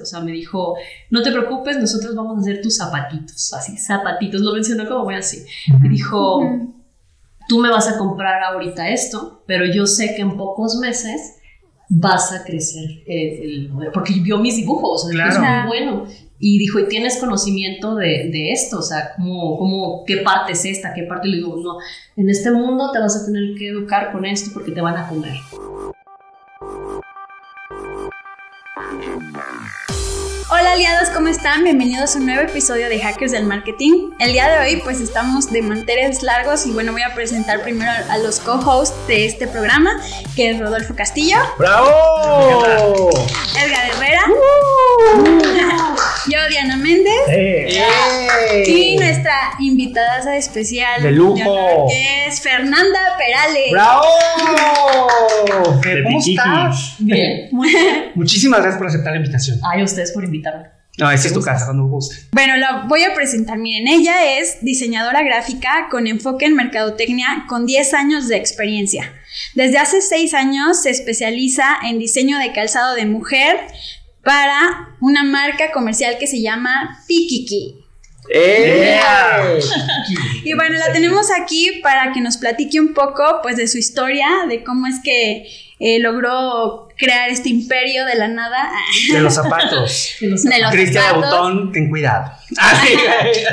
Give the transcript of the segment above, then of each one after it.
O sea, me dijo, no te preocupes, nosotros vamos a hacer tus zapatitos, así, zapatitos, lo mencionó como muy así. Me dijo, tú me vas a comprar ahorita esto, pero yo sé que en pocos meses vas a crecer, eh, el, porque vio mis dibujos, o sea, es muy bueno. Y dijo, ¿y tienes conocimiento de, de esto? O sea, ¿cómo, ¿cómo, qué parte es esta? ¿Qué parte? Le digo, no, en este mundo te vas a tener que educar con esto porque te van a comer. Hola aliados, ¿cómo están? Bienvenidos a un nuevo episodio de Hackers del Marketing. El día de hoy pues estamos de manteles largos y bueno, voy a presentar primero a los co-hosts de este programa, que es Rodolfo Castillo. ¡Bravo! Edgar Herrera. Yo, Diana Méndez. Y nuestra invitada especial de lujo es Fernanda Perales. ¡Bravo! ¿Cómo estás? Bien. Muchísimas gracias por aceptar la invitación. Ay, ustedes por invitarme. No, esta es tu casa, cuando guste. Bueno, la voy a presentar. Miren, ella es diseñadora gráfica con enfoque en mercadotecnia con 10 años de experiencia. Desde hace 6 años se especializa en diseño de calzado de mujer para una marca comercial que se llama Pikiki. ¡Eh! Y bueno, la tenemos aquí para que nos platique un poco pues de su historia, de cómo es que eh, logró crear este imperio de la nada. De los zapatos. De los Cristian zapatos. Autón, ten cuidado.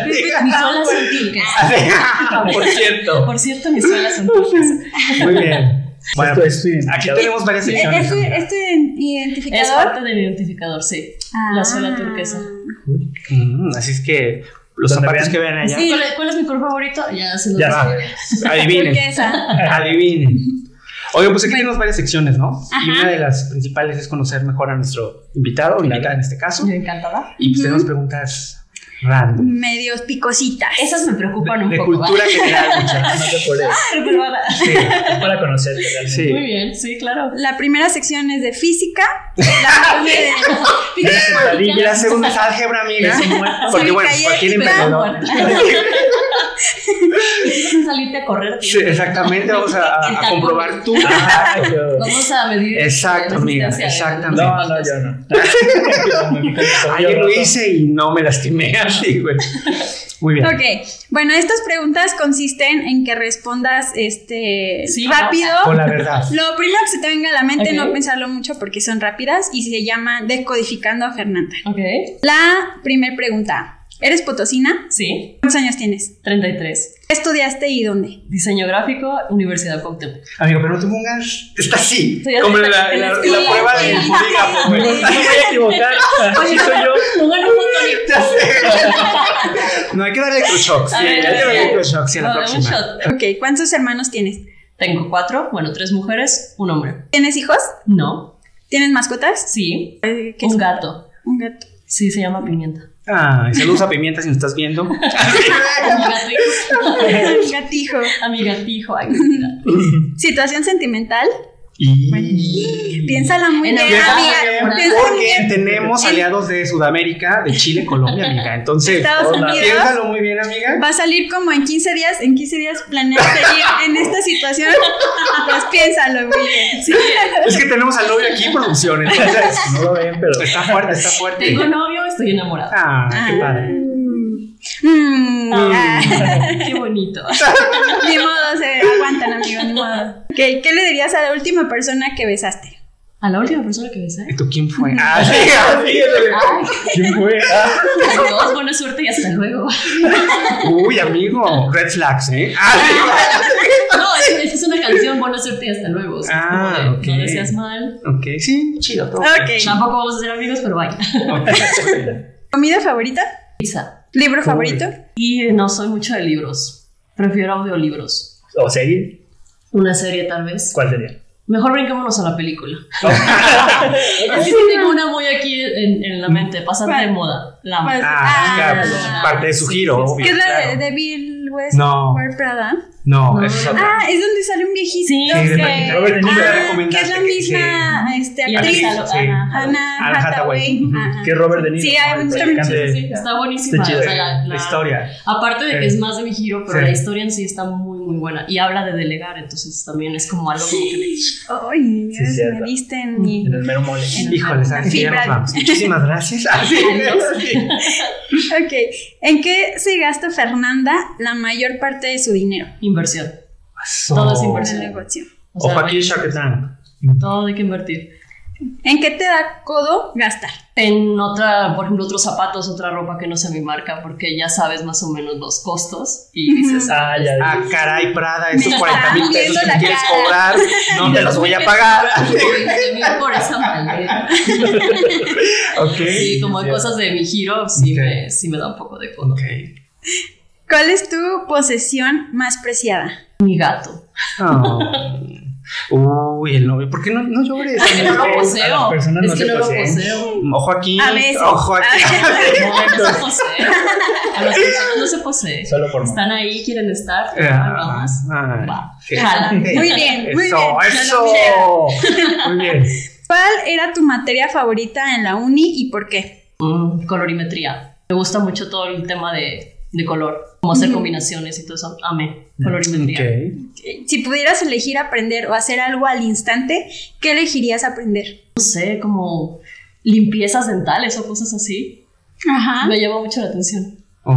Mis suelas son. Por cierto. Por cierto, mis suelas son. Muy bien. Bueno, pues, es aquí tenemos varias ¿E- secciones. ¿Este, este Es identificador? parte del identificador, sí. La suela turquesa. Mm, así es que los zapatos vean. que vean allá, Sí. ¿Cuál, es- cuál es mi color favorito? Ya se los Ya adivinen. Turquesa. Adivinen. Oigan, pues aquí Bueno. tenemos varias secciones, ¿no? Y una de las principales es conocer mejor a nuestro invitado o invitada en este caso. Yo encantada. Y pues tenemos preguntas random. Medios picositas. Esas me preocupan un de poco. cultura ¿va? general, muchachos. No por eso. Pero va- Sí, Es para conocerte realmente. sí. Muy bien, sí, claro. La primera sección es de física. La de Y la segunda es álgebra, amiga. Porque bueno, cualquier pero emprendedor. Salirte a correr. Sí, exacamente, vamos a, a- a comprobar tú. Vamos a medir. Exacto, amiga, exactamente. No, no, yo no. Ayer lo hice y no me lastimé así, güey. Muy bien. Ok, bueno, estas preguntas consisten en que respondas este Sí, rápido. Con la verdad. Lo primero que se te venga a la mente, Ok. no pensarlo mucho porque son rápidas y se llama Decodificando a Fernanda. Ok. La primera pregunta. ¿Eres potosina? Sí, ¿Cuántos años tienes? 33. ¿Qué estudiaste y dónde? Diseño gráfico, Universidad Cuauhtémoc. Amigo, pero no te pongas. Está así. Como en la, en la- la prueba del polígrafo, No, güey. no me voy a equivocar. Así soy yo. Pongan un. No, hay que darle electroshocks. Sí, hay que darle electroshocks sí, a la próxima. shot. Ok, ¿cuántos hermanos tienes? Tengo cuatro, bueno, tres mujeres, un hombre. ¿Tienes hijos? No, ¿Tienes mascotas? sí, Eh, ¿qué un gato. Un gato. Sí, se llama Pimienta. Ah, y saludos a Pimienta si nos estás viendo. Gatijo. A mi. Ay, linda. ¿Situación sentimental? Y. Piénsala muy bien, amiga. Porque bien. tenemos aliados de Sudamérica, de Chile, Colombia, amiga. Entonces, Estados hola. Unidos. piénsalo muy bien, amiga. Va a salir como en 15 días. En 15 días planeas seguir en esta situación. Pues piénsalo muy bien. Sí. Es que tenemos al novio aquí en producción, entonces. No lo ven, pero. Está fuerte, está fuerte. Tengo novio, estoy enamorada. Ah, qué padre. Mm, ah. Qué bonito. Ni modo, se aguantan, amigos, ni modo. Ok, ¿Qué le dirías a la última persona que besaste? A la última persona que besé. ¿Y tú quién fue? Ah, sí, ah, sí. Ay, ¿Quién fue? Ah, todos buena suerte y hasta luego. Uy, amigo. Red flags, ¿eh? Ah, sí. No, es, es una canción, buena suerte y hasta luego. O sea, es Ah, como de, ok. No deseas mal. Ok, sí, chido. todo. Ok. Tampoco vamos a ser amigos, pero vaya. ¿Comida favorita? Pizza. ¿Libro Uy. favorito? Y no soy mucho de libros. Prefiero audiolibros. ¿O serie? Una serie, tal vez. ¿Cuál sería? Mejor brinquémonos a la película. Es que sí tengo una muy aquí en, en la mente. Pásate de moda. La. Pues- Ah, Ah, claro, pues, parte de su sí, giro, sí, sí. obvio. ¿Qué es la claro. de, de Bill West? No. Prada? No, No. eso es otra. Ah, es donde sale un viejito Sí, que, sí, de Robert ah, que es la que- misma este, actriz. Sí. Ana- Hannah Anne Hathaway. Hathaway. Que Robert De Niro. Sí, hay Sí, está buenísima. Está chido. o sea, la, La la- historia. Aparte de que es más de mi giro, pero Sí. la historia en sí está muy muy, buena. Y habla de delegar, entonces también es como algo como que me... Ay, Dios, me diste en mi... En el mero mole. Híjole, ¿sabes qué? Ya nos Fibra. vamos. Muchísimas gracias. Ah, sí, sí. Ok, ¿en qué se gasta Fernanda la mayor parte de su dinero? Inversión. Eso. Todo es inversión. el negocio. O sea, aquí, Shark Tank. todo hay que invertir. ¿En qué te da codo gastar? En otra, por ejemplo, otros zapatos, otra ropa que no sea mi marca, porque ya sabes más o menos los costos y dices, Ah, ya. Ah, caray, Prada, esos Me 40 mil pesos que quieres cara. cobrar, no te los voy a pagar. 20 mil por esa maleta. ok. Sí, como sí. cosas de mi giro, sí, Ok. me, sí me da un poco de codo. Ok. ¿Cuál es tu posesión más preciada? Mi gato. Oh. Uy, el novio. ¿Por qué no, no llores? Es que no lo a las poseo. personas Es no que se no lo poseen. poseo. Ojo aquí. A veces. Ojo aquí. No se posee. A las personas no se posee. Solo por Están ahí, quieren estar. Ah, nada más. ay, Va. sí. Muy bien, muy Eso, bien. eso. Muy bien. ¿Cuál era tu materia favorita en la uni y por qué? Mm, colorimetría. Me gusta mucho todo el tema de, de color, como hacer combinaciones y todo eso. Amé. Colorimetría. Ok. Si pudieras elegir aprender o hacer algo al instante, ¿qué elegirías aprender? No sé, como limpiezas dentales o cosas así. Ajá. Me llama mucho la atención. Oh,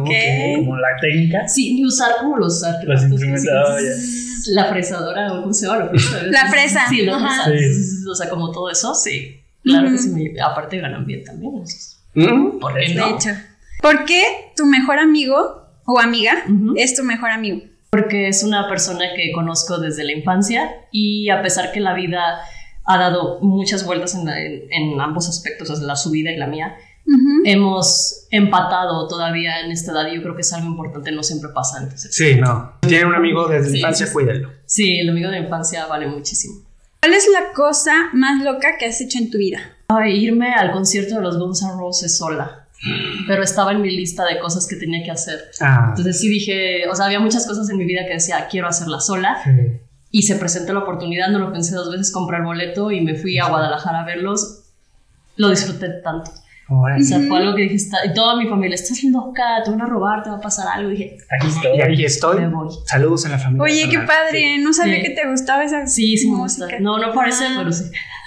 Ok. Como la técnica. Sí, ni usar como los artefactos. sí. La fresadora, ¿o ¿cómo se llama? La fresa. La fresa, Sí, la ajá. fresa. Sí. O sea, como todo eso, sí. Claro que sí. Me, aparte ganan bien también. entonces, ¿Por qué De no? hecho. ¿Por qué tu mejor amigo o amiga es tu mejor amigo? Porque es una persona que conozco desde la infancia y a pesar que la vida ha dado muchas vueltas en, la- en- en ambos aspectos, o sea, la su vida y la mía, hemos empatado todavía en esta edad y yo creo que es algo importante, no siempre pasa. Entonces, Sí, no. Si tiene un amigo desde la Sí, infancia, sí, sí. el amigo de la infancia vale muchísimo. ¿Cuál es la cosa más loca que has hecho en tu vida? Ay, irme al concierto de los Guns N' Roses sola. Pero estaba en mi lista de cosas que tenía que hacer. Ah. Entonces sí dije, o sea, había muchas cosas en mi vida que decía, quiero hacerla sola. Sí. Y se presentó la oportunidad, no lo pensé dos veces, compré el boleto y me fui a Guadalajara a verlos. Lo disfruté tanto. Ahora O sí. sea, fue algo que dije, está- y toda mi familia, estás loca, te van a robar, te va a pasar algo. Y dije, Aquí estoy. Y aquí estoy. Me voy. Saludos a la familia. Oye, qué padre, no sabía Sí. que te gustaba esa sí, sí me gusta. música. No, no parece, Ah. pero sí.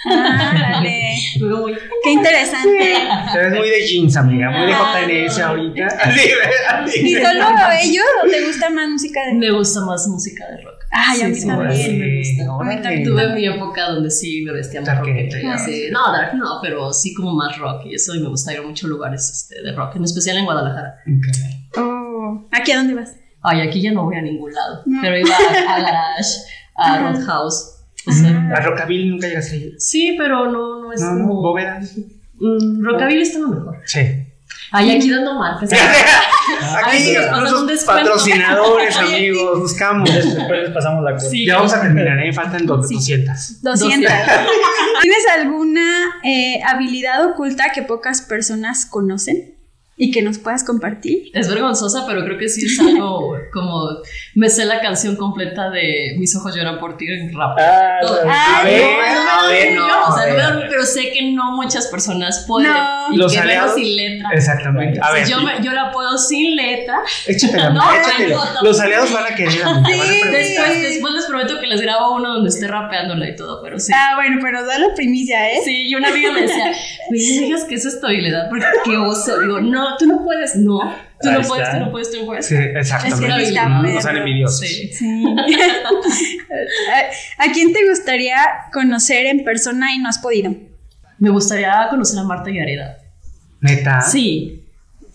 Ah, dale. Me voy. Qué interesante. Te ves muy de jeans, amiga. Muy de JNS ahorita. Así, así. ¿Y solo ellos o te gusta más música de Me gusta más música de rock. Ay, a mí sí, también. sí me gusta. Órale. también. Tuve mi época donde sí me vestía más rock. y así. No, dark no, pero sí como más rock y eso y me gusta ir a muchos lugares este, de rock, en especial en Guadalajara. Oh. ¿Aquí a dónde vas? Ay, aquí ya no voy a ningún lado, No. pero iba a, a Garage, a. Roadhouse. O sea, A Rockabilly nunca llegas a ir. sí, pero no, no es No, no, como... bóveda. Mm, Rockabilly está mejor. Sí. Ay, aquí dando si Aquí nos pasan nuestros un descuento. patrocinadores, amigos, buscamos. Después les pasamos la cosa. Sí. Ya vamos a terminar, ¿eh? Faltan dos- 200. 200. ¿Tienes alguna eh, habilidad oculta que pocas personas conocen y que nos puedas compartir? Es vergonzosa, pero creo que sí es algo como... Me sé la canción completa de Mis ojos lloran por ti en rap. Ah, no, A Ay, ver, no, a ver, No, no. o sea, no me da- pero sé que no muchas personas pueden. No. Y Los que aliados- sin letra. Exactamente. A ver, yo, me- yo la puedo sin letra. échatela, No, échatela. Los aliados van a querer, amiga, van a Sí. Después, después les prometo que les grabo uno donde esté rapeándola y todo, pero sí. Ah, bueno, pero da la primicia, ¿eh? Sí, y una amiga me decía, no digas que eso es tu habilidad, porque qué oso. Digo, no, tú no puedes, no. Tú Ahí no está. puedes, tú no puedes, tú no puedes. Sí, exactamente. Es que está No, perro. No sean envidiosos. Sí. Sí. ¿A quién te gustaría conocer en persona y no has podido? Me gustaría conocer a Marta Gareda. Neta. Sí.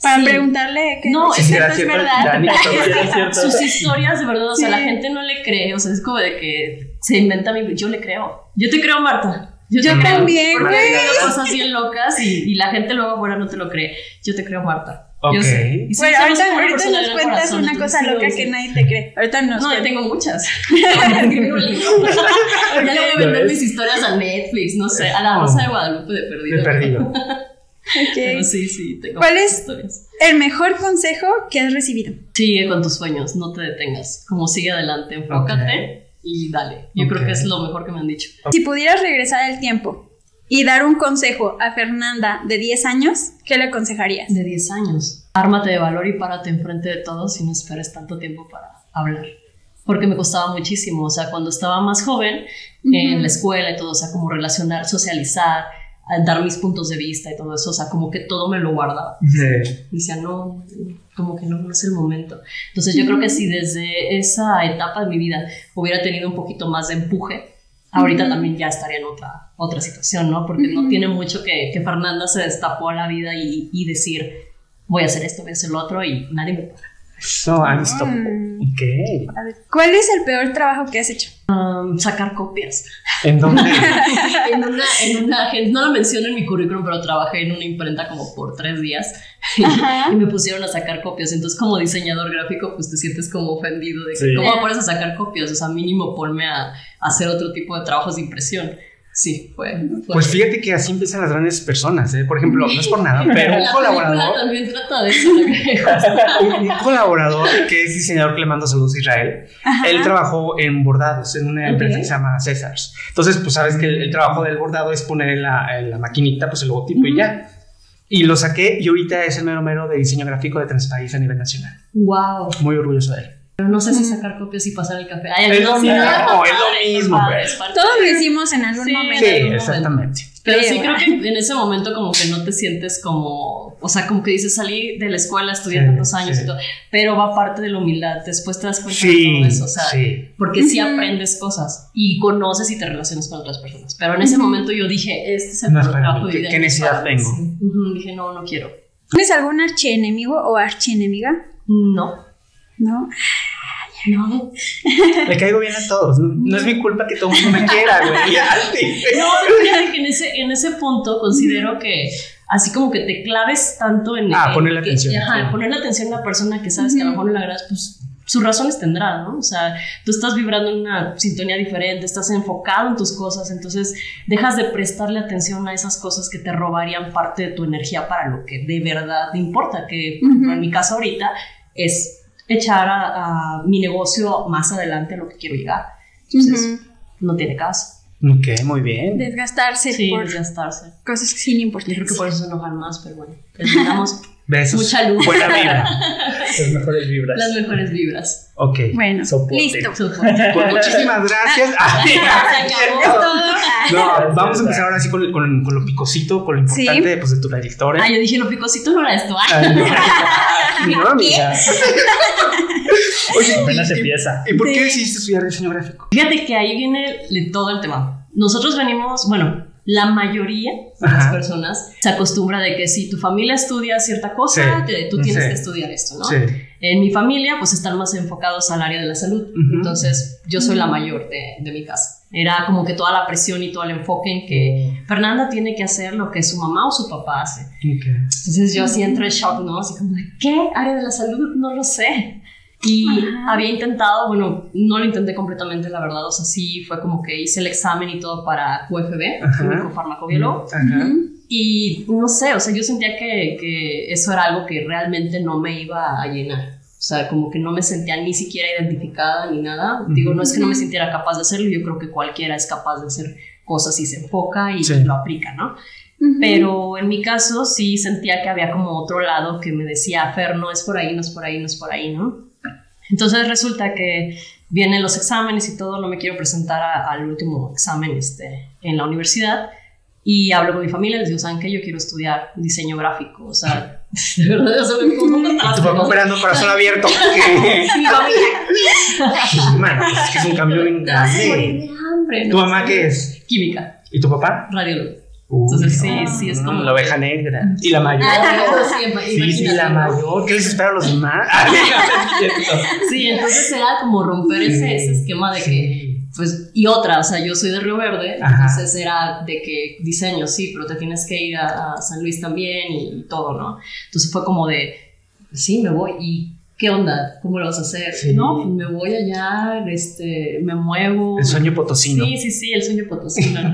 Para Sí. preguntarle que No, Sí, es, es verdad. Sus historias, de verdad, o sea, Sí. la gente no le cree, o sea, es como de que se inventa mi... Yo le creo. Yo te creo, Marta. Yo, Yo creo. también, güey. cosas bien locas y, y la gente luego afuera no te lo cree. Yo te creo, Marta. Yo Ok. sé. Sí, Bueno, ahorita, ahorita persona de nos gran cuentas corazón, una cosa loca gusta. que nadie te cree. Ahorita nos No, yo tengo muchas. Ya le voy a vender mis historias a Netflix, no sé, a la Rosa de Guadalupe de perdido. De perdido. Pero Ok. sí, sí, tengo ¿Cuál es? historias. El mejor consejo que has recibido. Sigue con tus sueños, no te detengas. Como sigue adelante, enfócate y dale. Yo creo Ok. que es lo mejor que me han dicho. Si pudieras regresar el tiempo y dar un consejo a Fernanda de 10 años, ¿qué le aconsejarías? De 10 años. Ármate de valor y párate enfrente de todos y no esperes tanto tiempo para hablar. porque me costaba muchísimo, o sea, cuando estaba más joven, en la escuela y todo, o sea, como relacionar, socializar, dar mis puntos de vista y todo eso, o sea, como que todo me lo guardaba. Sí. Decía, no, como que no, no es el momento. Entonces yo creo que si desde esa etapa de mi vida hubiera tenido un poquito más de empuje, ahorita también ya estaría en otra, otra situación, ¿no? Porque no tiene mucho que, que Fernanda se destapó a la vida y, y decir, voy a hacer esto, voy a hacer lo otro y nadie me para. So unstoppable. Ok. A ver, ¿Cuál es el peor trabajo que has hecho? Um, sacar copias. ¿En dónde? en una, en una agencia, no lo menciono en mi currículum, pero trabajé en una imprenta como por tres días y, y me pusieron a sacar copias. Entonces, como diseñador gráfico, pues te sientes como ofendido de que, Sí. ¿cómo me pones a sacar copias? O sea, mínimo ponme a, a hacer otro tipo de trabajos de impresión. Sí, fue. fue- Pues fíjate que así empiezan las grandes personas, ¿eh? Por ejemplo, no es por nada, pero un colaborador, también trata de eso. un, un colaborador que es diseñador que le mando saludos a Israel, él trabajó en bordados en una empresa Ok. que se llama Césars. Entonces, pues sabes que el, el trabajo del bordado es poner en la, en la maquinita pues el logotipo y ya. Y lo saqué y ahorita es el mero mero de diseño gráfico de Transpaís a nivel nacional. wow. Muy orgulloso de él. Pero no sé si sacar copias y pasar el café. Ay, Es lo sí, mismo, no, es lo mismo, es Todos lo hicimos en algún Sí. momento. Sí, exactamente. Pero Creo, sí creo que en ese momento como que no te sientes como, o sea, como que dices salí de la escuela, estudié Sí, tantos años sí. y todo, pero va parte de la humildad, después te das cuenta de todo eso, o sea, sí. porque sí aprendes cosas y conoces y te relacionas con otras personas, pero en ese momento yo dije, este es el No trabajo de ¿qué- vida qué necesidad pagan". tengo? Sí. Ujú, Dije, no, no quiero. ¿Tienes algún archienemigo o archienemiga? No, No. no. Le caigo bien a todos. No, no es mi culpa que todo el mundo me quiera, güey. No, fíjate que en ese, en ese punto considero que así como que te claves tanto en... Ah, ponerle que- atención, Ajá, sí. ponerle atención a una persona que sabes que a lo mejor no le agradas, pues sus razones tendrá, ¿no? O sea, tú estás vibrando en una sintonía diferente, estás enfocado en tus cosas, entonces dejas de prestarle atención a esas cosas que te robarían parte de tu energía para lo que de verdad te importa, que por ejemplo, en mi caso ahorita es echar a, a mi negocio más adelante a lo que quiero llegar. Entonces, no tiene caso. Ok, muy bien. Desgastarse Sí, por desgastarse. cosas sin Yo importancia. creo que por eso se enojan más, pero bueno, les mandamos Besos. Mucha luz. Buena vibra. Las mejores vibras. las mejores vibras. Ok. Bueno, Soporte. listo. Soporte. Pues muchísimas gracias. Ah, Se acabó todo. No, vamos a empezar ahora sí con, con, con lo picosito, con lo importante pues, de tu trayectoria. Ah, yo dije, lo picosito no era esto. Ay, Ay, no. No, amiga. Oye, Apenas ¿y- empieza. ¿Y por qué decidiste estudiar diseño gráfico? Fíjate que ahí viene de todo el tema. Nosotros venimos, bueno, la mayoría de las Ajá. personas se acostumbra de que si tu familia estudia cierta cosa, Sí, te- tú tienes sí. que estudiar esto, ¿no? Sí. En mi familia, pues están más enfocados al área de la salud. Ujú. Entonces, yo soy la mayor de, de mi casa. Era como que toda la presión y todo el enfoque en que Fernanda tiene que hacer lo que su mamá o su papá hace. Ok. Entonces, yo así entro en shock, ¿no? Así como, de, ¿qué? ¿Área de la salud? No lo sé. Y Ajá. había intentado, bueno, no lo intenté completamente, la verdad. O sea, sí fue como que hice el examen y todo para QFB, Ajá. químico farmacobiólogo. Y no sé, o sea, yo sentía que, que eso era algo que realmente no me iba a llenar. O sea, como que no me sentía ni siquiera identificada ni nada. Digo, no es que no me sintiera capaz de hacerlo, yo creo que cualquiera es capaz de hacer cosas y se enfoca y Sí. lo aplica, ¿no? Pero en mi caso sí sentía que había como otro lado que me decía, Fer, no es por ahí, no es por ahí, no es por ahí, ¿no? Entonces resulta que vienen los exámenes y todo, no me quiero presentar a- al último examen este, en la universidad y hablo con mi familia, les digo, ¿saben qué? Yo quiero estudiar diseño gráfico, o sea, de verdad, o sea, me pongo las Tu papá operando corazón abierto. Mi familia, Mano, es que es un cambio bien "Ah, morir grande. de hambre", ¿Tu mamá qué es? Química, ¿Y tu papá? radiólogo. Entonces, sí, sí, es como- La oveja negra. ¿Y la mayor? Ah, sí, la mayor. ¿Qué les espera a los demás? Ah, Sí, entonces era como romper ese, ese esquema de que, pues, y otra, o sea, yo soy de Río Verde, Ajá. entonces era de que diseño, sí, pero te tienes que ir a, a San Luis también y, todo, ¿no? Entonces fue como de, sí, me voy, ¿y qué onda? ¿Cómo lo vas a hacer? Sí. No, pues me voy allá, este, me muevo. El sueño potosino. Sí, sí, sí, el sueño potosino.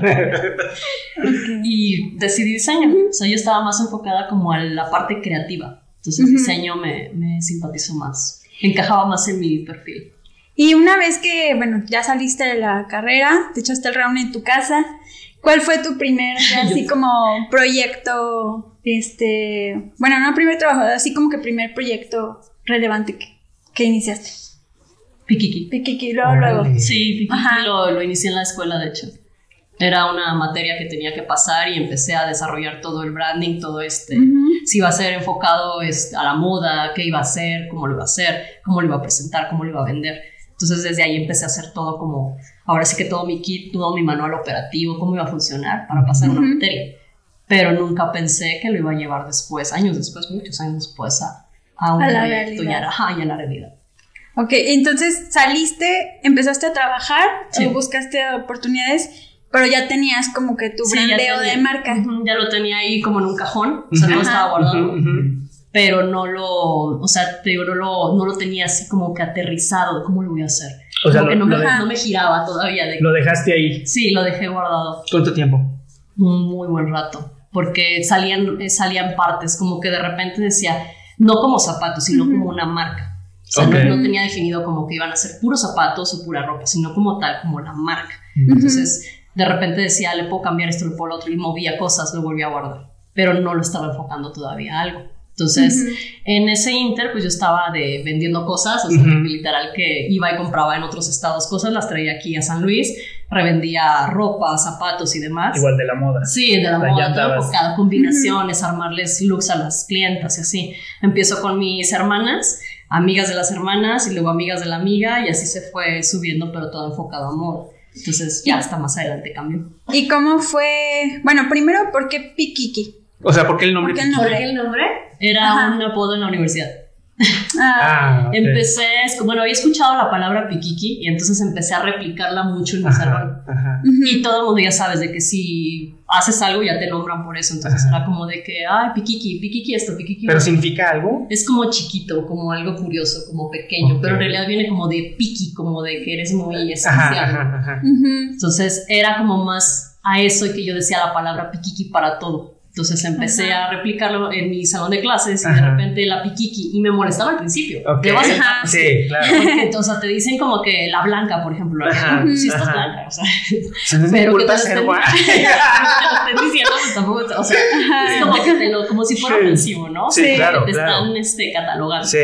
y decidí diseño, o sea, yo estaba más enfocada como a la parte creativa, entonces Ujú. diseño me, me simpatizó más, encajaba más en mi perfil. Y una vez que, bueno, ya saliste de la carrera, te echaste el round en tu casa, ¿cuál fue tu primer, así como proyecto, este, bueno, no primer trabajo, así como que primer proyecto relevante que, que iniciaste? Pikiki. Pikiki, luego, luego. Sí, Pikiki Ajá. lo, lo inicié en la escuela, de hecho. Era una materia que tenía que pasar y empecé a desarrollar todo el branding, todo este. Si iba a ser enfocado es, a la moda, qué iba a hacer, cómo lo iba a hacer, cómo lo iba a presentar, cómo lo iba a vender. Entonces desde ahí empecé a hacer todo como, ahora sí que todo mi kit, todo mi manual operativo, cómo iba a funcionar para pasar una Ujú. materia. Pero nunca pensé que lo iba a llevar después, años después, muchos años después, a, a un A la proyecto y a, realidad. ajá, y a la realidad. Ok, entonces saliste, empezaste a trabajar, Sí. o buscaste oportunidades, pero ya tenías como que tu Sí, brandeo de marca. Ya lo tenía ahí como en un cajón, o sea, no Ujú. estaba guardado. Ujú, ujú. pero no lo, o sea, te digo, no lo, no lo tenía así como que aterrizado cómo lo voy a hacer. O sea, lo- no, me, lo de- no me giraba todavía. De, Lo dejaste ahí. sí, lo dejé guardado ¿Cuánto tiempo? un muy buen rato, porque salían, eh, salían partes, como que de repente decía, no como zapatos, sino como una marca. O sea, no, no tenía definido como que iban a ser puros zapatos o pura ropa, sino como tal, como la marca. Entonces, de repente decía, le puedo cambiar esto, le puedo lo otro, y movía cosas, lo volvía a guardar, pero no lo estaba enfocando todavía a algo. Entonces, en ese inter, pues yo estaba de vendiendo cosas, o sea, literal que iba y compraba en otros estados cosas, las traía aquí a San Luis, revendía ropa, zapatos y demás. Igual de la moda. Sí, de la Ahí moda, todo enfocado, combinaciones, armarles looks a las clientas y así. Empiezo con mis hermanas, amigas de las hermanas y luego amigas de la amiga y así se fue subiendo, pero todo enfocado a moda. Entonces ya hasta más adelante cambió. ¿Y cómo fue? Bueno, primero, ¿por qué Pikiki? O sea, ¿por qué el nombre? ¿Por qué el ¿Por qué el nombre? Era Ajá. un apodo en la universidad. Ah, Ah, ok. Empecé, bueno, había escuchado la palabra piquiqui y entonces empecé a replicarla mucho en mi salón. Y todo el mundo ya sabes de que si haces algo ya te nombran por eso. Entonces Ajá. era como de que, ay, piquiqui, piquiqui esto, piquiqui. ¿Pero lo otro". significa algo? Es como chiquito, como algo curioso, como pequeño, pero en realidad viene como de piqui, como de que eres muy especial. Ajá, ajá, ajá. Ujú. Entonces era como más a eso que yo decía la palabra piquiqui para todo. Entonces empecé Ajá. a replicarlo en mi salón de clases y de Ajá. repente la piquiqui y me molestaba al principio. Ok. Debo aceptar. Ajá. Sí, claro. Sea, te dicen como que la blanca, por ejemplo. Si estás ajá. blanca, o sea. O sea, no es mi Pero que te ser estén- estén diciendo, pues tampoco, o sea, es como que te lo, como si fuera Sí. ofensivo, ¿no? Sí, claro, Te claro. están este, catalogando. Sí.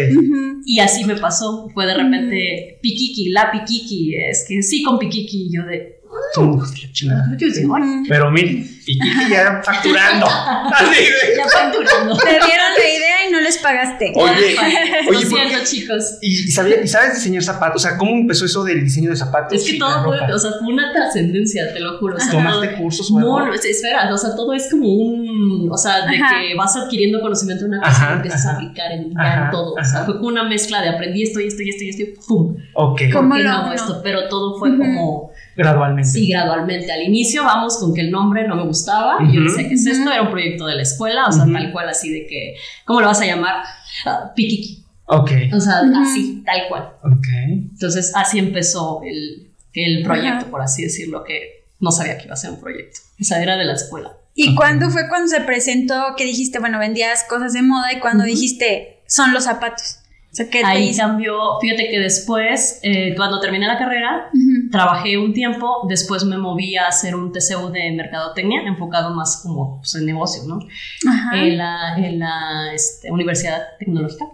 Y así me pasó. Fue de repente, piquiqui, la piquiqui, es que sí con piquiqui. Yo de. Tú, qué chingada. Yo decía, "Ay, Ujú. Pero mira, Piquiqui ya facturando. Así de- ya facturando. Te dieron la idea y no les pagaste. Oye, oye, ¿por siento, chicos. ¿Y, y sabía- y sabes diseñar zapatos? O sea, ¿cómo empezó eso del diseño de zapatos? Es que y todo fue, o sea, fue una trascendencia, te lo juro. O sea, ¿Tomaste todo- cursos o No, algo? no, espera, o sea, todo es como un, o sea, de Ajá. que vas adquiriendo conocimiento de una cosa Ajá, y empiezas a ajá. aplicar en, ya Ajá, en todo. O sea, fue como una mezcla de aprendí esto y esto y esto y esto y ¡pum! Ok, ¿Cómo ¿Por qué lo no hago uno? esto? Pero todo fue Ujú. como, gradualmente. sí, gradualmente. Al inicio vamos con que el nombre no me gustaba y yo Ujú. decía, ¿qué es esto? Era un proyecto de la escuela, o sea, tal cual así de que, ¿cómo lo vas a llamar? Ah, Piquiqui. Ok, O sea, así, tal cual. ok. Entonces, así empezó el, el proyecto, por así decirlo, que no sabía que iba a ser un proyecto. O sea, era de la escuela. ¿Y cuándo fue cuando se presentó que dijiste, bueno, vendías cosas de moda y cuando dijiste, son los zapatos? O sea, ¿qué te Ahí cambió, fíjate que después, eh, cuando terminé la carrera, trabajé un tiempo, después me moví a hacer un TCU de mercadotecnia, enfocado más como pues, en negocio, ¿no? Ajá. En la, en la este, Universidad Tecnológica.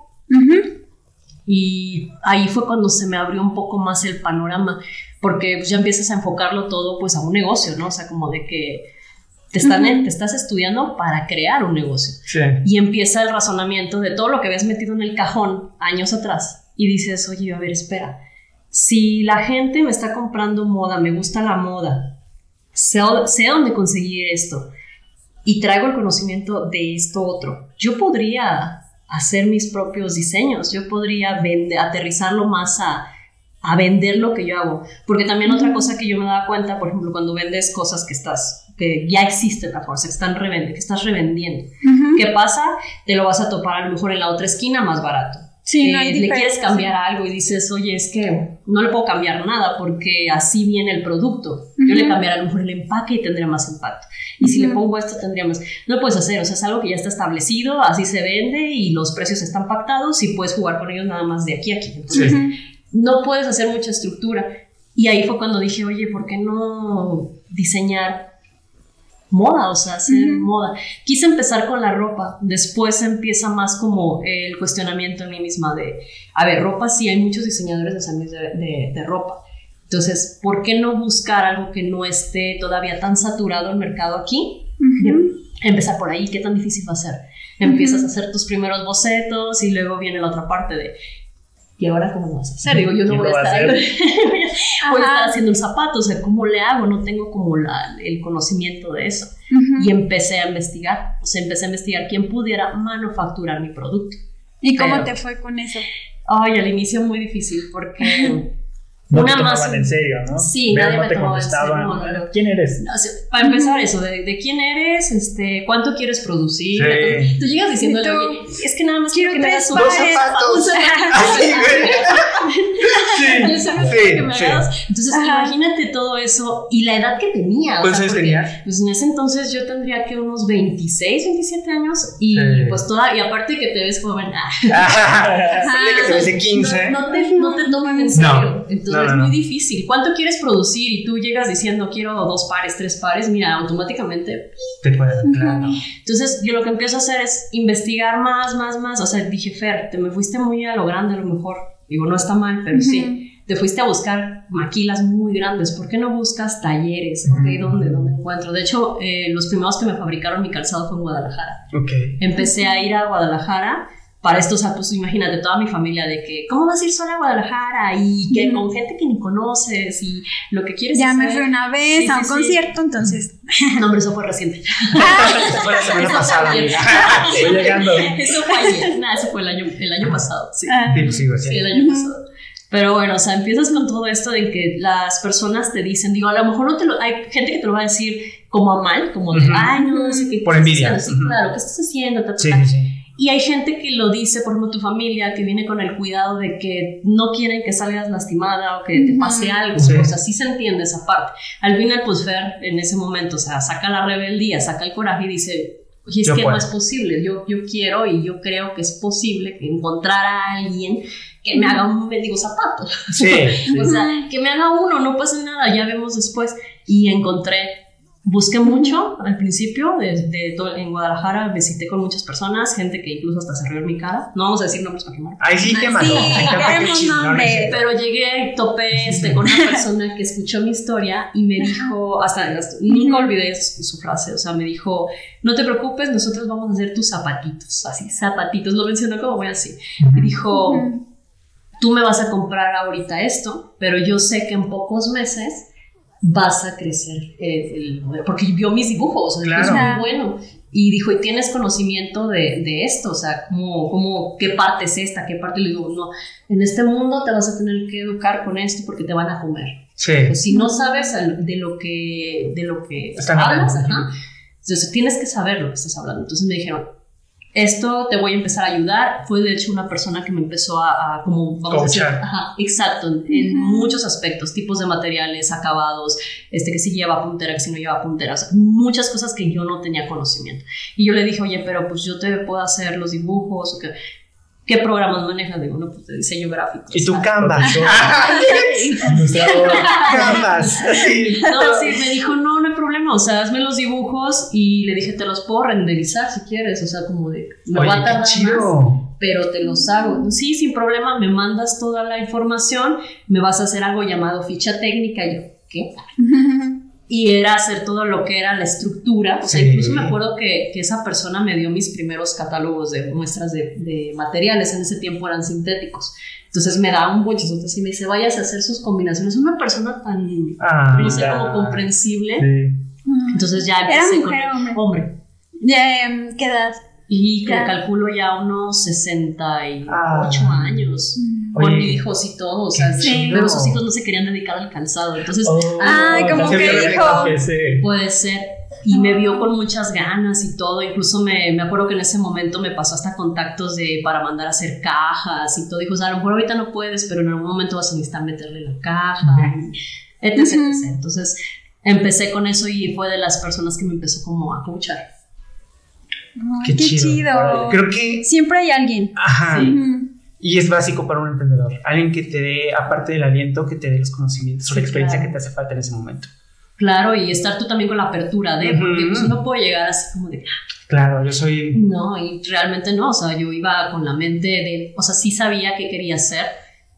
Y ahí fue cuando se me abrió un poco más el panorama, porque pues, ya empiezas a enfocarlo todo pues a un negocio, ¿no? O sea, como de que te, están, Ujú. te estás estudiando para crear un negocio. Sí. Y empieza el razonamiento de todo lo que habías metido en el cajón años atrás. Y dices, oye, a ver, espera. Si la gente me está comprando moda, me gusta la moda, sé, sé dónde conseguir esto y traigo el conocimiento de esto otro, yo podría hacer mis propios diseños, yo podría vende- aterrizarlo más a, a vender lo que yo hago. Porque también otra cosa que yo me daba cuenta, por ejemplo, cuando vendes cosas que estás, que ya existen a fuerza, que están que estás revendiendo. Ujú. ¿Qué pasa? Te lo vas a topar a lo mejor en la otra esquina más barato. Sí, no Eh, hay le quieres cambiar algo y dices, oye, es que no le puedo cambiar nada porque así viene el producto. Yo le cambiaré a lo mejor el empaque y tendría más impacto. Y si le pongo esto, tendría más. No lo puedes hacer, o sea, es algo que ya está establecido, así se vende y los precios están pactados y puedes jugar con ellos nada más de aquí a aquí. Entonces, Sí. No puedes hacer mucha estructura. Y ahí fue cuando dije, oye, ¿por qué no diseñar moda, o sea, hacer moda. Quise empezar con la ropa, después empieza más como el cuestionamiento en mí misma de, a ver, ropa sí, hay muchos diseñadores de, de, de ropa. Entonces, ¿por qué no buscar algo que no esté todavía tan saturado el mercado aquí? Empezar por ahí, ¿qué tan difícil va a ser? Empiezas a hacer tus primeros bocetos y luego viene la otra parte de ¿y ahora cómo lo vas a hacer? Digo, yo no voy a estar, voy a estar haciendo el zapato, o sea, ¿cómo le hago? No tengo como la, el conocimiento de eso. Y empecé a investigar, o sea, empecé a investigar quién pudiera manufacturar mi producto. ¿Y cómo te fue con eso? Ay, al inicio muy difícil porque no una te tomaban en serio, ¿no? Sí, nadie me te contestaban. ¿Quién eres? para empezar eso, de, de, quién eres, este, cuánto quieres producir. Sí. Tú llegas diciendo, es que nada más quiero que me hagas un zapatos. sí, sí, que me hagas. Entonces, imagínate todo eso y la edad que tenía. ¿Cuántos años tenía? Pues en ese entonces yo tendría que unos 26, 27 años y pues toda, y aparte que te ves joven. Ah, que te ves de 15. No, te, no te toman en serio. Entonces, es muy difícil. ¿Cuánto quieres producir? Y tú llegas diciendo quiero dos pares, tres pares, mira, automáticamente te puede claro. Entonces, yo lo que empiezo a hacer es investigar más, más, más. O sea, dije, Fer, te me fuiste muy a lo grande a lo mejor. Digo, no está mal, pero sí. Te fuiste a buscar maquilas muy grandes. ¿Por qué no buscas talleres? ¿Dónde, ¿Dónde encuentro? De hecho, eh, los primeros que me fabricaron mi calzado fue en Guadalajara. Okay. Empecé a ir a Guadalajara para estos actos, imagínate, toda mi familia de que, ¿cómo vas a ir sola a Guadalajara? Y que con gente que ni conoces y lo que quieres ya me fui una vez a un concierto, entonces. No, hombre, eso fue reciente. eso fue la semana pasada, Voy llegando. Eso fue ayer. Nada, eso fue el año, el año pasado, sí. Ah. Sí, pues sí, sí, el año pasado. Pero bueno, o sea, empiezas con todo esto de que las personas te dicen, digo, a lo mejor no te lo, hay gente que te lo va a decir como a mal, como de, ay, no, no sé qué. Por envidia. Sí, claro, ¿qué estás haciendo? sí, sí, sí. Y hay gente que lo dice, por ejemplo, tu familia, que viene con el cuidado de que no quieren que salgas lastimada o que te pase algo. O sea, sí se entiende esa parte. Al final, pues Fer, en ese momento, o sea, saca la rebeldía, saca el coraje y dice, oye, es que no es posible. Yo, yo quiero y yo creo que es posible encontrar a alguien que me haga un mendigo zapato. Sí, o sea, que me haga uno, no pasa nada, ya vemos después. Y encontré Busqué mucho al principio, de, en Guadalajara visité con muchas personas, gente que incluso hasta se rió en mi cara. No vamos a decir nombres para quemar. Ay, sí, qué Sí, Pero llegué, topé este, con una persona que escuchó mi historia y me dijo, hasta, nunca olvidé su, frase, o sea, me dijo, no te preocupes, nosotros vamos a hacer tus zapatitos, así, zapatitos, lo mencionó como voy así. Me dijo, tú me vas a comprar ahorita esto, pero yo sé que en pocos meses vas a crecer, eh, porque vio mis dibujos, es muy bueno. Y dijo, ¿y tienes conocimiento de, de esto? O sea, ¿cómo, ¿cómo, qué parte es esta? ¿Qué parte? Le digo, no, en este mundo te vas a tener que educar con esto porque te van a comer. Sí. Pues si no sabes de lo que, de lo que hablas, entonces tienes que saber lo que estás hablando. Entonces me dijeron, esto te voy a empezar a ayudar. Fue de hecho una persona que me empezó a, a como, vamos a decir, ajá, exacto, en, muchos aspectos, tipos de materiales, acabados, este que si lleva puntera, que si no lleva puntera, o sea, muchas cosas que yo no tenía conocimiento. Y yo le dije, oye, pero pues yo te puedo hacer los dibujos, o que ¿Qué programas manejas? Digo, no, pues de diseño gráfico. Y tu Canvas. Canvas. No, sí, me dijo, no, no hay problema, o sea, hazme los dibujos y le dije, te los puedo renderizar si quieres, o sea, como de, me Oye, va a chido. más, pero te los hago. Sí, sin problema, me mandas toda la información, me vas a hacer algo llamado ficha técnica. Y yo, ¿qué? y era hacer todo lo que era la estructura. O sea, incluso me acuerdo que, que, esa persona me dio mis primeros catálogos de muestras de, de, materiales, en ese tiempo eran sintéticos. Entonces me da un bochizote así, me dice, vayas a hacer sus combinaciones. Una persona tan, ah, no sé, como comprensible. Sí. Entonces ya empecé ¿Era mujer con... hombre? Hombre. ¿De qué edad? Y que calculo ya unos 68 Ah. años. Mm. Con hijos y todo, o sea, chido. pero sus hijos no se querían dedicar al calzado. Entonces, Oh, Ay, como que dijo- ese- Puede ser. Y me vio con muchas ganas y todo. Incluso me, me acuerdo que en ese momento me pasó hasta contactos de para mandar a hacer cajas y todo. Dijo, o sea, a lo mejor ahorita no puedes, pero en algún momento vas a necesitar meterle la caja, y etc, etc. Entonces empecé con eso y fue de las personas que me empezó como a coachar. Ay, Qué qué, chido. chido. Creo que. Siempre hay alguien. Ajá. Sí. Y es básico para un emprendedor. Alguien que te dé, aparte del aliento, que te dé los conocimientos o la experiencia claro. que te hace falta en ese momento. Claro, y estar tú también con la apertura de, porque pues, uno puede llegar así como de, Claro, yo soy... no, y realmente no, o sea, yo iba con la mente de, o sea, sí sabía qué quería hacer,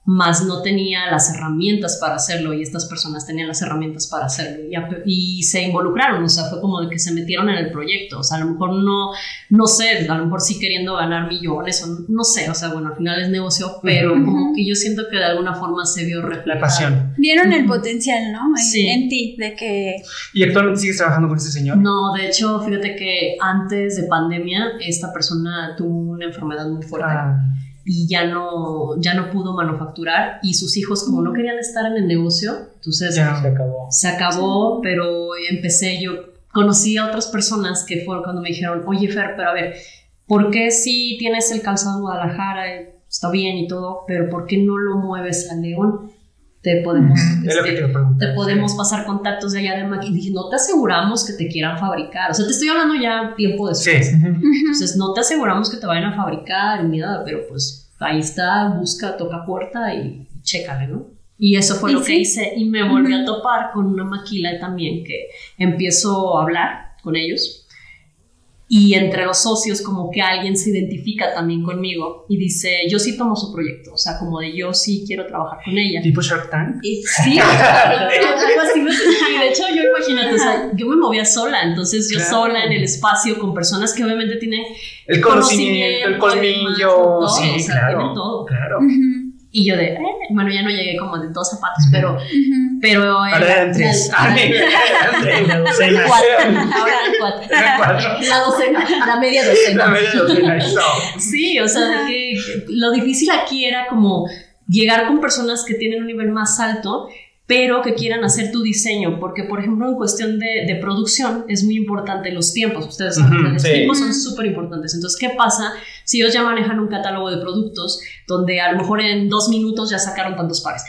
más no tenía las herramientas para hacerlo y estas personas tenían las herramientas para hacerlo y, se involucraron, o sea, fue como de que se metieron en el proyecto, o sea, a lo mejor no, no sé, a lo mejor sí queriendo ganar millones o no, no sé, o sea, bueno, al final es negocio, pero como que yo siento que de alguna forma se vio reflejado. La pasión. Vieron el potencial, ¿no? En, Sí. en ti, de que... ¿Y actualmente sigues trabajando con este señor? No, de hecho, fíjate que antes de pandemia esta persona tuvo una enfermedad muy fuerte. Ah, y ya no, ya no pudo manufacturar y sus hijos como no querían estar en el negocio, entonces ya. Se acabó. se acabó, pero empecé yo, conocí a otras personas que fueron cuando me dijeron, oye Fer, pero a ver, ¿por qué si tienes el calzado en Guadalajara, está bien y todo, pero ¿por qué no lo mueves a León? Te podemos, Ujú, es lo que este, te a te podemos pasar contactos de allá de máquina. Y dije, no te aseguramos que te quieran fabricar. O sea, te estoy hablando ya tiempo después. Sí. Entonces, no te aseguramos que te vayan a fabricar ni nada, pero pues ahí está, busca, toca puerta y chécale, ¿no? Y eso fue Y lo que sí. hice y me volví a Ujú. topar con una maquila también que empiezo a hablar con ellos y entre los socios como que alguien se identifica también conmigo y dice, yo sí tomo su proyecto, o sea, como de yo sí quiero trabajar con ella. ¿Tipo Shark Tank? Y sí, algo así me sentí. De hecho, yo imagínate, o sea, yo me movía sola, entonces yo Claro. sola en el espacio con personas que obviamente tienen El conocimiento, el colmillo. sí, o sea, claro. todo. Claro. Y yo de, eh, bueno, ya no llegué como de dos zapatos, pero, pero. Ahora eran tres. Ahora eran cuatro. La docena, la media docena. La media docena, eso. Sí, o sea, de que lo difícil aquí era como llegar con personas que tienen un nivel más alto, pero que quieran hacer tu diseño, porque por ejemplo en cuestión de, de producción es muy importante los tiempos, ustedes saben, Ujú, los sí. tiempos son súper importantes, entonces ¿qué pasa si ellos ya manejan un catálogo de productos donde a lo mejor en dos minutos ya sacaron tantos pares?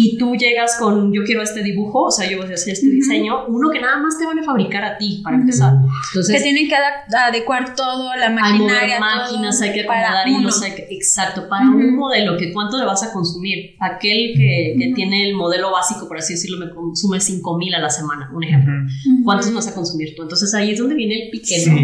Y tú llegas con, yo quiero este dibujo, o sea, yo voy a hacer este Ujú. diseño, uno que nada más te van a fabricar a ti para empezar. Que Entonces, tienen que adecuar todo, la hay maquinaria, máquinas, todo hay que para acomodar hilos, hay que- exacto, para Ujú. un modelo, que cuánto le vas a consumir. Aquel que, que tiene el modelo básico, por así decirlo, me consume 5000 a la semana, un ejemplo. ¿Cuántos vas a consumir tú? Entonces ahí es donde viene el pique, Sí. ¿no?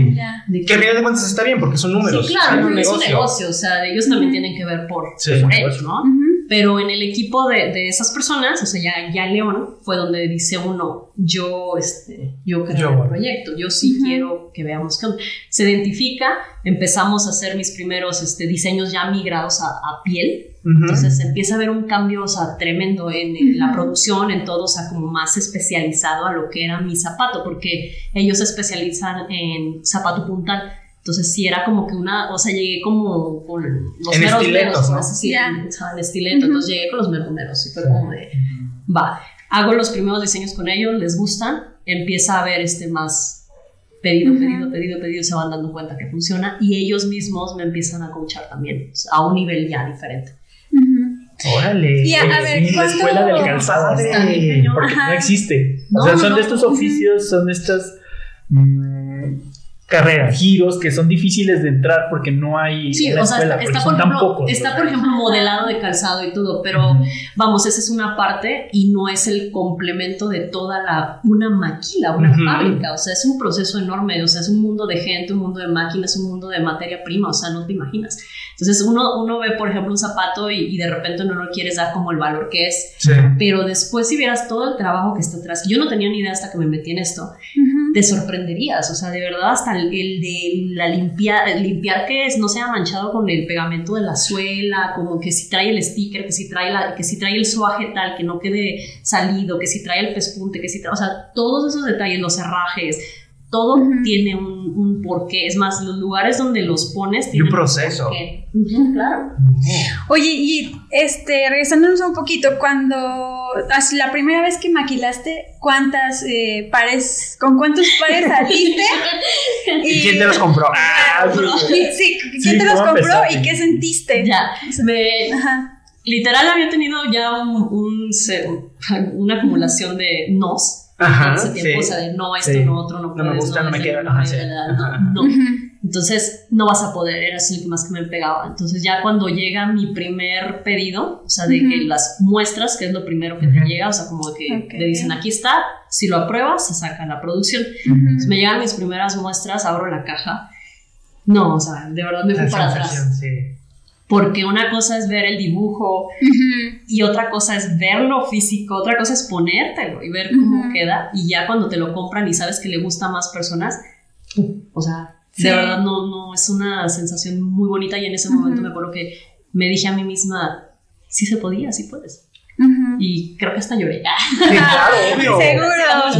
De Que al final de cuentas está bien porque son números. Sí, claro, es un porque es un negocio. o sea, ellos también tienen que ver por, Sí, por ellos, ¿no? Pero en el equipo de, de esas personas, o sea, ya, ya León fue donde dice uno, yo, este, yo creo Yo. el proyecto, yo sí Ujú. quiero que veamos onda. Se identifica, empezamos a hacer mis primeros este, diseños ya migrados a, a piel, Ujú. entonces empieza a haber un cambio, o sea, tremendo en, en la Ujú. producción, en todo, o sea, como más especializado a lo que era mi zapato, porque ellos se especializan en zapato puntal. Entonces sí era como que una, o sea, llegué como con los En meros estiletos, meros, por ¿no? así Ya. en- estileto. Ujú. Entonces llegué con los meros meros y fue como de, va, hago los primeros diseños con ellos, les gustan, empieza a haber este más pedido, Ujú. pedido, pedido, pedido, se van dando cuenta que funciona y ellos mismos me empiezan a coachar también, o sea, a un nivel ya diferente. Órale. Y a, a ver, Sí, la ¿cuánto- escuela del calzado, cañón. Porque Ajá. no existe. No, o sea, son no, de estos oficios, son de estas mm, carreras, giros que son difíciles de entrar porque no hay Sí, una o sea, escuela, está, está, por ejemplo, pocos. está, por ejemplo, modelado de calzado y todo, pero Ujú. vamos, esa es una parte y no es el complemento de toda la, una maquila, una Ujú. fábrica, o sea, es un proceso enorme, o sea, es un mundo de gente, un mundo de máquinas, un mundo de materia prima, o sea, no te imaginas. Entonces, uno, uno ve, por ejemplo, un zapato y, y de repente no lo quieres dar como el valor que es, Sí. pero después si vieras todo el trabajo que está atrás, yo no tenía ni idea hasta que me metí en esto, Ujú. Te sorprenderías, o sea, de verdad hasta el, de la limpia, limpiar que es, no sea manchado con el pegamento de la suela, como que si trae el sticker, que si trae la, que si trae el suaje tal, que no quede salido, que si trae el pespunte, que si trae, o sea, todos esos detalles, los herrajes, todo tiene un, un porqué, es más, los lugares donde los pones Y tienen un proceso. porqué. Claro. Oye, y este, regresándonos un poquito, cuando la primera vez que maquilaste, ¿cuántas eh, pares, con cuántos pares saliste? ¿Y quién te los compró? Ah, Sí, sí, ¿quién Sí, te los ¿cómo compró empezaste? y qué sentiste? Ya, me, Ajá. literal había tenido ya un, una acumulación de nos Ajá, en ese tiempo, sí. o sea, de no, esto, Sí. no, otro, no, No me gusta, no me es queda, no, me no, no. Entonces no vas a poder, era así el que más que me pegaba. Entonces ya cuando llega mi primer pedido, o sea, de que Ujú. las muestras, que es lo primero que te Ujú. llega, o sea, como que Ok. le dicen, aquí está, si lo apruebas, se saca la producción. Ujú. Entonces, me llegan mis primeras muestras, abro la caja. No, o sea, de verdad me fui para atrás. sí. Porque una cosa es ver el dibujo y otra cosa es verlo físico, otra cosa es ponértelo y ver cómo queda. Y ya cuando te lo compran y sabes que le gusta a más personas, o sea, Sí. de verdad no, no, es una sensación muy bonita. Y en ese momento me acuerdo que me dije a mí misma, sí se podía, sí puedes. Y creo que hasta lloré. Sí, claro, obvio. Seguro.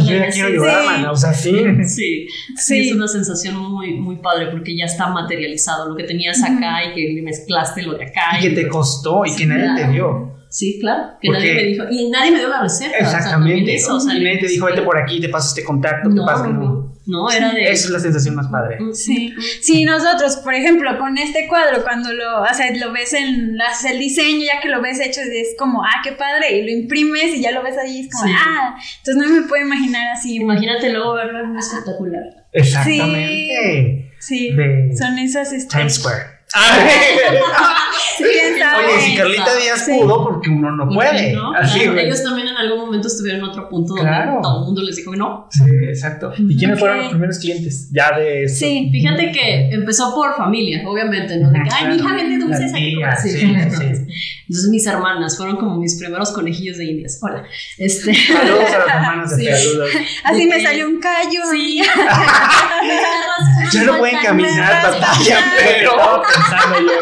Yo ya quiero llorar, Sí. mana, O sea, sí. Sí, es una sensación muy, muy padre porque ya está materializado lo que tenías acá y que mezclaste lo de acá. Y que te costó y que nadie te dio. Sí, claro, que Porque- nadie me dijo. Y nadie me dio la receta. o sea, también Exactamente. eso, o sea, y nadie te dijo, vete por aquí, te paso este contacto, te paso. no, no. No, era de. Esa es la sensación más padre. Sí. Sí, nosotros, por ejemplo, con este cuadro, cuando lo, o sea, lo ves en haces el diseño, ya que lo ves hecho, es como, ah, qué padre, y lo imprimes y ya lo ves ahí, es como, Sí. ah, entonces no me puedo imaginar así. Imagínate luego verlo en un espectacular. Exactamente. Sí, De son esas este, Times Square. Sí, quién sabe. Oye, si Carlita Díaz Sí. pudo, porque uno no ¿Por qué puede. no? Así, Claro, ellos también en algún momento estuvieron en otro punto Claro. donde todo el mundo les dijo que no. Sí, exacto. ¿Y quiénes fueron los primeros clientes? Ya de esto. Sí. Fíjate que empezó por familia, obviamente, ¿no? De que, ay, mi hija vende dulces aquí. Sí, sí, claro. Entonces mis hermanas fueron como mis primeros conejillos de indias. Hola. Este. Saludos a las hermanas de. Saludos. Así de me que- salió un callo. Sí. Ya no pueden caminar, batalla, pero. Pensando yo.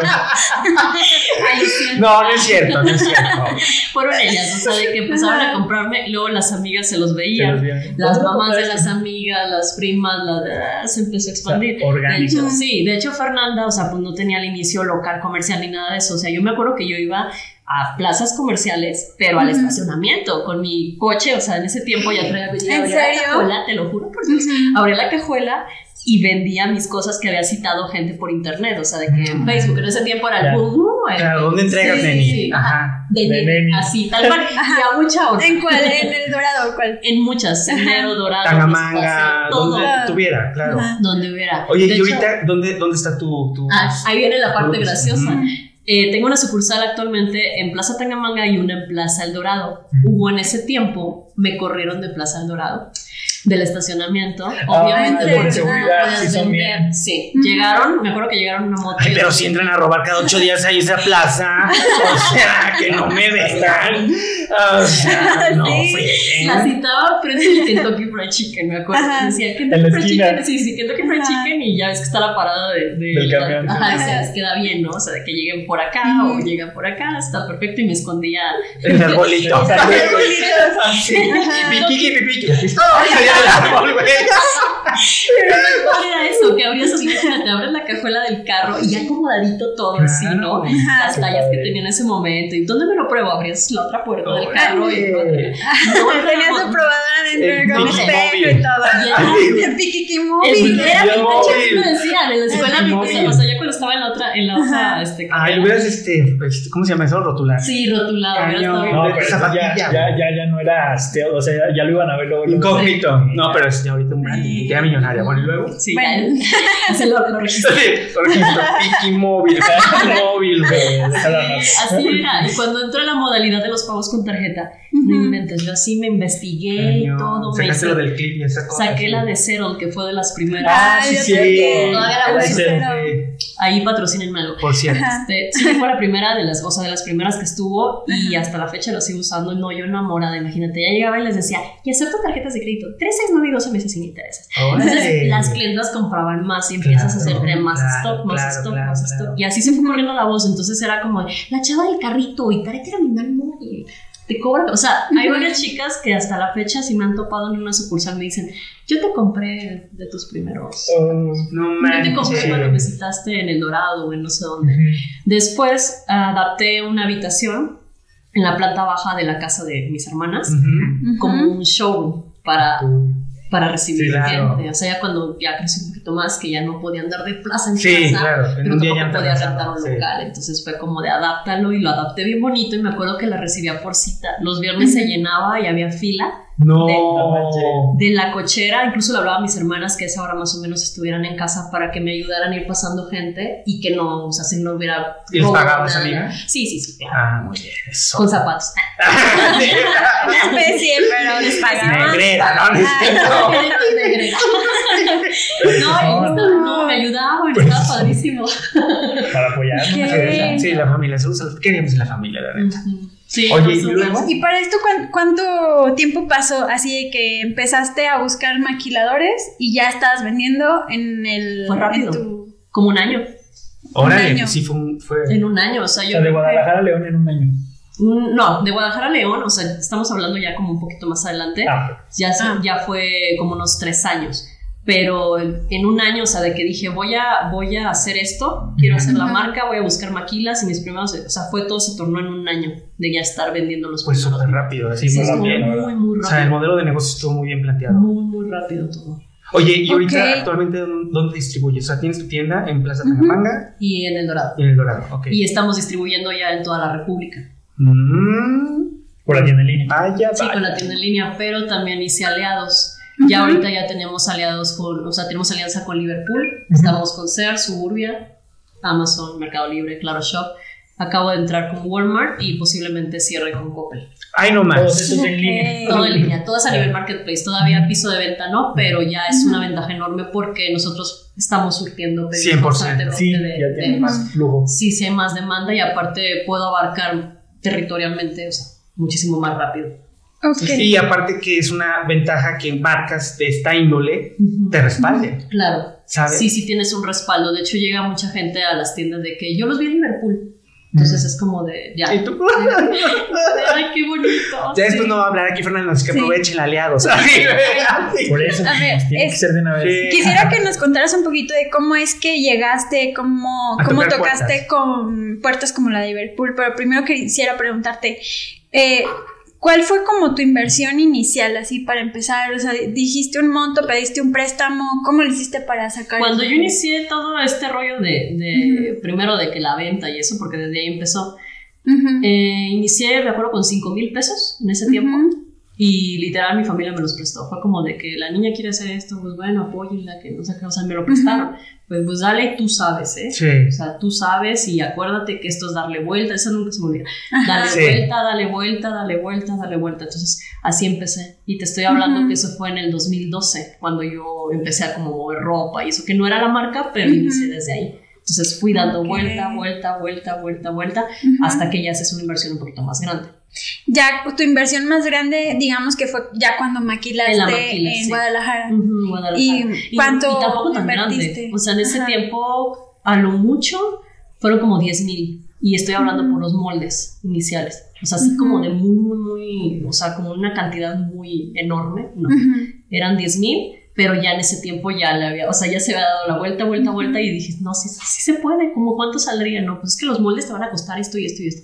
No, no es cierto, no es cierto. Fueron ellas, o sea, de que empezaron a comprarme, luego las amigas se los Se veían. los. Las ¿Cómo mamás de las amigas, las primas, la, ah, se empezó a expandir. O sea, orgánico. De hecho, sí, de hecho Fernanda, o sea, pues no tenía al inicio local comercial ni nada de eso. O sea, yo me acuerdo que yo iba a plazas comerciales, pero al estacionamiento, con mi coche, o sea, en ese tiempo ya traía ¿En abría serio? la cajuela, te lo juro por Dios, Ujú. abría la cajuela y vendía mis cosas que había citado gente por internet, o sea, de que en Facebook, en ese tiempo era el Claro, ¿dónde entregas, Sí, Neni? sí, Ajá. de De neni, así, tal cual, y a mucha hora. ¿En cuál? ¿En el dorado? ¿Cuál? En muchas, Sendero, Dorado, Tangamanga, donde tuviera, claro. Ajá. donde hubiera. Oye, De ¿y hecho, ahorita dónde, dónde está tu, tu- ah, ahí viene la parte graciosa. Eh, tengo una sucursal actualmente en Plaza Tangamanga y una en Plaza El Dorado. Hubo en ese tiempo, me corrieron de Plaza El Dorado, del estacionamiento. ¿en Obviamente, porque por no seguridad, son vender. bien. Sí, llegaron, me acuerdo que llegaron una moto. Ay, pero si entran a robar cada ocho días ahí esa plaza, o sea, que no me vengan. O sea, no Sí. La citaba frente al Kentucky Fried Chicken, me acuerdo. Ajá. Decía En Kentucky Fried. Chicken, sí, sí, Kentucky Fried Ajá. Chicken y ya ves que está la parada de, de- Del camión. Ajá, decía, les queda bien, ¿no? O sea, de que lleguen por acá o llegan por acá, está perfecto y me escondía. El arbolito. Ay, salía del árbol, güey. Pero lo era eso, que abrías así, te abres la cajuela del carro y ya acomodadito todo así, ¿no? Claro. Las tallas que tenía en ese momento. ¿Y dónde me lo pruebo? Abrías la otra puerta del carro y no, Tenía su probadora dentro con espejo y todo. El Piquiqui El Móvil. video era vintage, me decían en la escuela, o sea, ya estaba en la otra, en la otra, este, Ay, carrera. lo hubieras, este, pues, ¿cómo se llama eso? Rotular. Sí, rotulado, Cañón. No, pero ya, ya, ya, ya no era stealth, o sea, ya, ya lo iban a ver luego. Incógnito. No, pero es ya ahorita un branding. Ya millonaria. Bueno, y luego. Sí, Bueno. se lo, lo registré. Por ejemplo, Piqui móvil. móvil, güey. Así era. Y cuando entró la modalidad de los pagos con tarjeta, no inventes, yo así me investigué y todo. Me Sacaste hice- lo del clip y esa cosa. saqué la de Cero, que fue de las primeras. Ah, Ay, sí, sí. Ahí patrocínenme algo. Por cierto. Este, sí fue la primera de las, o sea, de las primeras que estuvo y hasta la fecha lo sigo usando. No, yo enamorada, imagínate. Ya llegaba y les decía, y acepto tarjetas de crédito, 3, 6, 9 y 12 meses sin intereses. Entonces las clientas compraban más y empiezas a Claro, hacer más claro, stock, más claro, stock, claro, más claro. stock. Y así se fue corriendo la voz. Entonces era como de, la chava del carrito y Tarek era mi y te cobra. O sea, hay varias chicas que hasta la fecha, si me han topado en una sucursal, me dicen, yo te compré de tus primeros. Oh, No Yo te compré manches. cuando me citaste en El Dorado o en no sé dónde. Después adapté una habitación en la planta baja de la casa de mis hermanas como un showroom para, para recibir Sí, claro. gente. O sea, ya cuando ya crecí un poquito más, que ya no podía andar de plaza en Sí, plaza, claro. En pero tampoco podía rentar un sí. local. Entonces fue como de adáptalo y lo adapté bien bonito. Y me acuerdo que la recibía por cita. Los viernes se llenaba y había fila No. de la cochera, incluso le hablaba a mis hermanas que a esa hora más o menos estuvieran en casa para que me ayudaran a ir pasando gente y que no, o sea, si no hubiera... ¿Y les pagabas, amiga? Sí, sí, sí, claro. Ah, muy bien. Eso. Con zapatos. Una especie, pero les pagaban. Negrera, ¿no? No. No, y no, no, me ayudaba y estaba padrísimo. Para apoyarnos. ¿Qué? Sí, la familia. se usa- Queríamos en la familia, la neta. Sí, Oye, ¿y o luego? Y para esto, ¿cuán- ¿cuánto tiempo pasó así de que empezaste a buscar maquiladores y ya estabas vendiendo en el... Fue rápido. en tu- Como un año. Órale, año. sí fue un. Fue... En un año, o sea, O yo. sea, de Guadalajara a León en un año. No, de Guadalajara a León, o sea, estamos hablando ya como un poquito más adelante. Ah, Ya, Ah. ya fue como unos tres años. Pero en un año, o sea, de que dije, voy a, voy a hacer esto, quiero hacer la marca, voy a buscar maquilas y mis primeros, o sea, fue todo se tornó en un año de ya estar vendiendo los Pues súper rápido. Así, Sí, muy bien. muy, muy O sea, el rápido. modelo de negocio estuvo muy bien planteado. Muy, muy rápido todo. Oye, y ahorita Ok. actualmente ¿dónde distribuyes? O sea, tienes tu tienda en Plaza. Tangamanga Y en El Dorado. y en El Dorado. Ok. Y estamos distribuyendo ya en toda la República. Mm, por la tienda en línea. vaya, Sí, vaya. con la tienda en línea, pero también hice aliados. Ya ahorita ya tenemos aliados con, o sea, tenemos alianza con Liverpool, estamos con Sears, Suburbia, Amazon, Mercado Libre, Claro Shop. Acabo de entrar con Walmart y posiblemente cierre con Coppel. Ay, no Todos más. esos en línea. Todo en línea, todo es a nivel marketplace. Todavía piso de venta no, pero ya es una ventaja enorme porque nosotros estamos surtiendo pedidos 100%. constantemente Sí, de- ya de- tiene más flujo. sí, sí hay más demanda y aparte puedo abarcar territorialmente, o sea, muchísimo más rápido. Ok. Y aparte que es una ventaja que marcas de esta índole te respalden, Claro. ¿sabes? Sí, sí tienes un respaldo. De hecho, llega mucha gente a las tiendas de que yo los vi en Liverpool. Entonces es como de, ya. ¿Y tú? Ay, qué bonito. Ya después Sí. no va a hablar aquí Fernando, así que Sí. aprovechen aliados. Por eso A ver, tiene que ser de una vez. Sí. Quisiera que nos contaras un poquito de cómo es que llegaste, cómo, A cómo tocaste puertas. con puertas como la de Liverpool, pero primero quisiera preguntarte, eh, ¿cuál fue como tu inversión inicial así para empezar? O sea, dijiste un monto, pediste un préstamo, ¿cómo lo hiciste para sacar? Cuando yo inicié todo este rollo de, de primero de que la venta y eso, porque desde ahí empezó, eh, inicié, me acuerdo, con 5 mil pesos en ese tiempo. Y literal mi familia me los prestó. Fue como de que la niña quiere hacer esto, pues bueno, apóyenla, que no sé qué, o sea, me lo prestaron. Pues, pues dale, tú sabes, ¿eh? Sí. O sea, tú sabes y acuérdate que esto es darle vuelta, eso nunca se me olvida. Dale Sí. vuelta, dale vuelta, dale vuelta, dale vuelta. Entonces, así empecé. Y te estoy hablando Ujú. que eso fue en el 2012, cuando yo empecé a como mover ropa y eso, que no era la marca, pero Ujú. inicié desde ahí. Entonces fui dando Ok. vuelta, vuelta, vuelta, vuelta, vuelta, hasta que ya haces una inversión un poquito más grande. Ya tu inversión más grande, digamos que fue ya cuando maquilaste En en, la maquila, sí. Guadalajara. ¿Y cuánto y tampoco tan invertiste? grande. O sea, en ese Ajá. tiempo, a lo mucho, fueron como 10 mil. Y estoy hablando por los moldes iniciales. O sea, así como de muy, muy, muy, o sea, como una cantidad muy enorme. No, eran 10 mil, pero ya en ese tiempo ya le había, o sea, ya se había dado la vuelta, vuelta, vuelta y dije, no, sí, sí se puede, como cuánto saldría, no, pues es que los moldes te van a costar esto y esto y esto.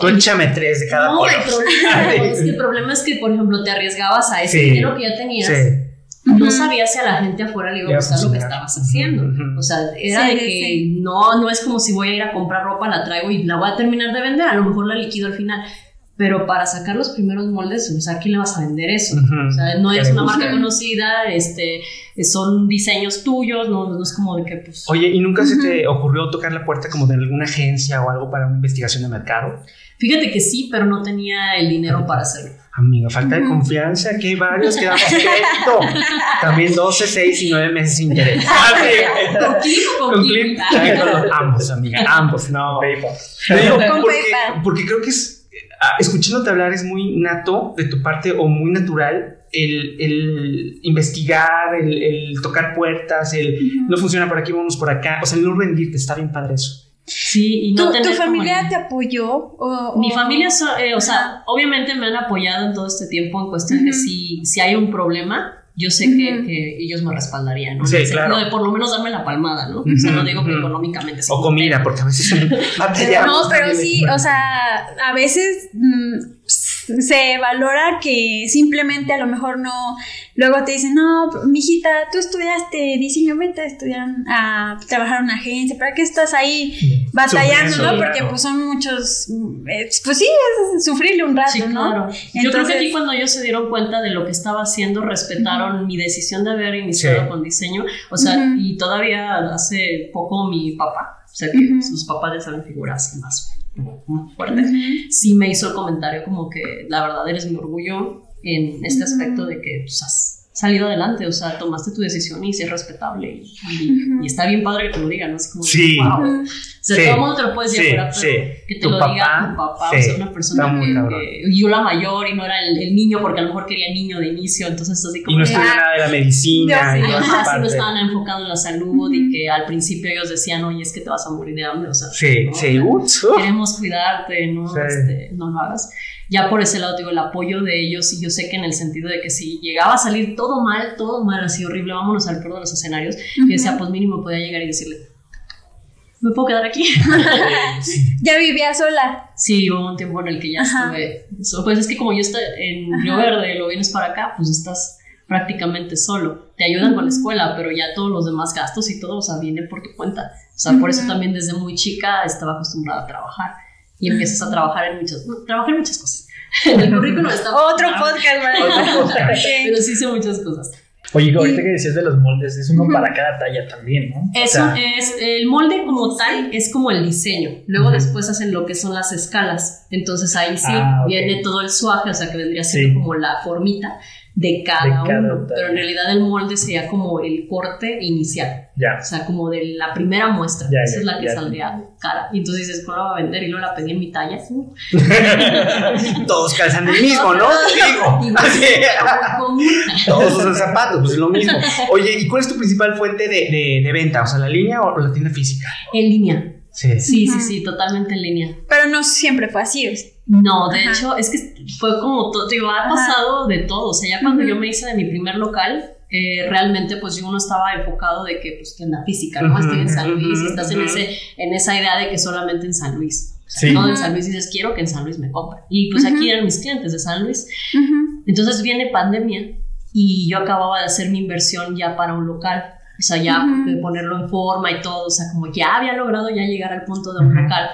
Tú échame tres de cada no, el problema, es que el problema es que, por ejemplo, te arriesgabas a ese Sí. dinero que ya tenías Sí. no sabías si a la gente afuera le iba a gustar lo que estabas haciendo. O sea, era Sí, de que sí. no, no es como si voy a ir a comprar ropa, la traigo y la voy a terminar de vender, a lo mejor la liquido al final. Pero para sacar los primeros moldes, o sea, ¿a quién le vas a vender eso? O sea, no Que es le una marca conocida, este, son diseños tuyos, no, no es como de que, pues... Oye, ¿y nunca se te ocurrió tocar la puerta como de alguna agencia o algo para una investigación de mercado? Fíjate que sí, pero no tenía el dinero para hacerlo. Amiga, falta de confianza, que hay varios que damos crédito. También 12, 6 y 9 meses sin interés. ¿Con clic o con Con clip. ambos, amiga, ambos, no. Con porque, PayPal. porque creo que es, ah, escuchándote hablar es muy nato de tu parte o muy natural el, el investigar, el, el tocar puertas, el no funciona por aquí, vamos por acá, o sea, el no rendirte, está bien padre eso. Sí, y no ¿Tu, tener tu familia te apoyó? O, Mi o- familia, so- eh, o sea, obviamente me han apoyado en todo este tiempo en cuestión de si, si hay un problema, yo sé que, ellos me respaldarían, ¿no? Sí, el claro. de por lo menos darme la palmada, ¿no? O sea, no digo que ujú. económicamente. sí. O comida, porque a veces batallamos No, pero sí, o sea, a veces mm, se valora que simplemente a lo mejor no, luego te dicen, no, mijita, tú estudiaste diseño, vete a estudiar, a trabajar en una agencia, ¿para qué estás ahí batallando, Sufriendo, ¿no? Porque claro. pues son muchos, eh, pues sí, es sufrirle un rato, Sí, ¿no? claro. Yo creo que Entonces- aquí cuando ellos se dieron cuenta de lo que estaba haciendo, respetaron mi decisión de haber iniciado Sí. con diseño. O sea, y todavía hace poco mi papá, o sea, que sus papás ya saben figuras así más muy fuertes, Ujú. sí me hizo el comentario como que la verdad eres mi orgullo en este aspecto de que pues, has salido adelante, o sea, tomaste tu decisión y es respetable y, y- está bien padre que te lo digan, ¿no? Así como, Sí. wow. O sea, Sí, todo el mundo te lo puedes decir sí, afuera, pero sí. que te Tu lo diga papá, tu papá, sí, o sea, una persona que, yo la mayor y no era el, el niño porque a lo mejor quería niño de inicio, entonces así como Y no estudió ah, nada de la medicina y Ajá, no estaban enfocados en la salud y que al principio ellos decían, oye, es que te vas a morir de hambre, o sea, Sí, ¿no? sí, queremos cuidarte, no, Sí. Este, no lo hagas. Ya por ese lado, digo, el apoyo de ellos, y yo sé que en el sentido de que si llegaba a salir todo mal, todo mal, así horrible, vámonos al peor de los escenarios, yo decía, pues mínimo podía llegar y decirle, ¿me puedo quedar aquí? Ya vivía sola. sí, hubo un tiempo en el que ya Ajá. estuve, pues es que como yo estoy en Río. Verde y lo vienes para acá, pues estás prácticamente solo. Te ayudan con la escuela, pero ya todos los demás gastos y todo, o sea, viene por tu cuenta. O sea, por eso también desde muy chica estaba acostumbrada a trabajar. Y empiezas a trabajar en muchas, no, trabajé en muchas cosas. En el currículum está Otro podcast, ¿vale? Otro podcast. Pero sí hice muchas cosas. Oye, ahorita que decías de los moldes, es uno para cada talla también, ¿no? O Eso sea, es, el molde como tal es como el diseño. Luego Ujú. después hacen lo que son las escalas. Entonces ahí sí Ah, ok. viene todo el suaje, o sea que vendría siendo Sí. como la formita de cada, De cada uno. talla. Pero en realidad el molde sería como el corte inicial. ya. O sea, como de la primera muestra. Ya, Esa ya, es la que ya. saldría cara. Y entonces dices, ¿cómo la va a vender? Y luego la pedí en mi talla. Todos calzan el mismo, ¿no? Digo. Todos usan zapatos, pues es lo mismo. Oye, ¿y cuál es tu principal fuente de, de, de venta? O sea, la línea o la tienda física. En línea. Sí. Sí, sí, sí, totalmente en línea. Pero no siempre fue así. No, de Ajá. hecho, es que fue como todo, digo, ha Ajá. pasado de todo. O sea, ya cuando yo me hice de mi primer local, eh, realmente pues yo no estaba enfocado de que pues tienda física, ¿no? Estoy en San Luis y estás en, ese, en esa idea de que solamente en San Luis. O sea, Sí. todo en. San Luis dices, quiero que en San Luis me compren. Y pues aquí eran mis clientes de San Luis. Entonces viene pandemia y yo acababa de hacer mi inversión ya para un local. O sea, ya de ponerlo en forma y todo. O sea, como ya había logrado ya llegar al punto de un local.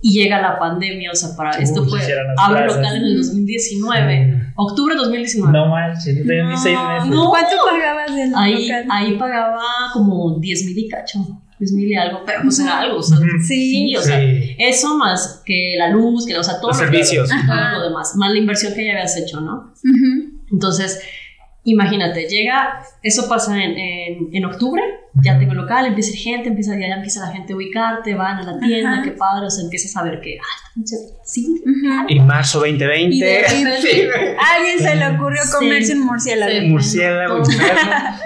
Y llega la pandemia, o sea, para Uy, esto fue, plazas. local en el 2019, octubre de 2019. No manches, no tenía ni seis meses. no. ¿Cuánto pagabas del ahí, local? ahí pagaba como 10 mil y cacho, 10 mil y algo, pero pues era algo, o sea, sí, o sea, Sí. eso más que la luz, que, o sea, todo Los lo, servicios. todo lo demás, más la inversión que ya habías hecho, ¿no? Entonces, imagínate, llega, eso pasa en, en, en octubre, ya tengo local, empieza gente, empieza, ya, ya empieza la gente a ubicarte, van a la tienda, Ajá. qué padre, o sea, empiezas a ver que, ah, sí. Y marzo 2020. Y de repente- Sí. A alguien se le ocurrió Sí. comerse un murciélago. Sí. Murciélago.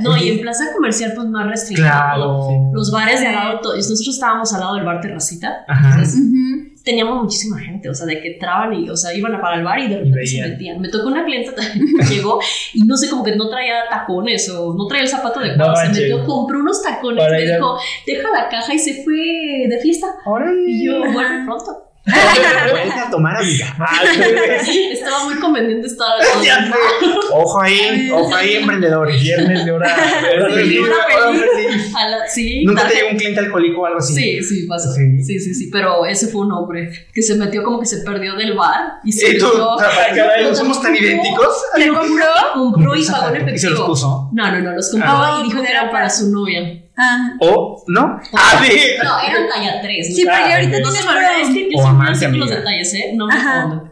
No, y en plaza comercial, pues más restringido. Claro. Los bares de al lado, nosotros estábamos al lado del bar Terracita, Ajá. entonces. Teníamos muchísima gente, o sea, de que entraban y, o sea, iban a para el bar y de repente se metían. Me tocó una clienta también que llegó y no sé, como que no traía tacones o no traía el zapato adecuado, No se metió, compró unos tacones, me dijo, deja la caja y se fue de fiesta. Y yo, bueno, pronto. Vuelve a tomar, amiga. Estaba muy conveniente estar. Ojo ahí, ojo ahí, emprendedores. Viernes de hora, de feliz. a la- sí, ¿Nunca te llegó un cliente alcohólico o algo así? Sí, sí, pasó. Sí. Sí. sí, sí, Pero ese fue un hombre que se metió como que se perdió del bar y se ¿Y tú? metió. ¿no somos tan idénticos? ¿Le compró? Compró y pagó en ¿Y se los efectivo. puso? No, no, no, los compró Ah, y dijo que era para- su novia. Ah. ¿O no? Ah, sí. No, eran talla 3. Sí, porque Ah, ahorita no tienes pero es que yo amante, sé con los detalles, ¿eh? No, me Ajá.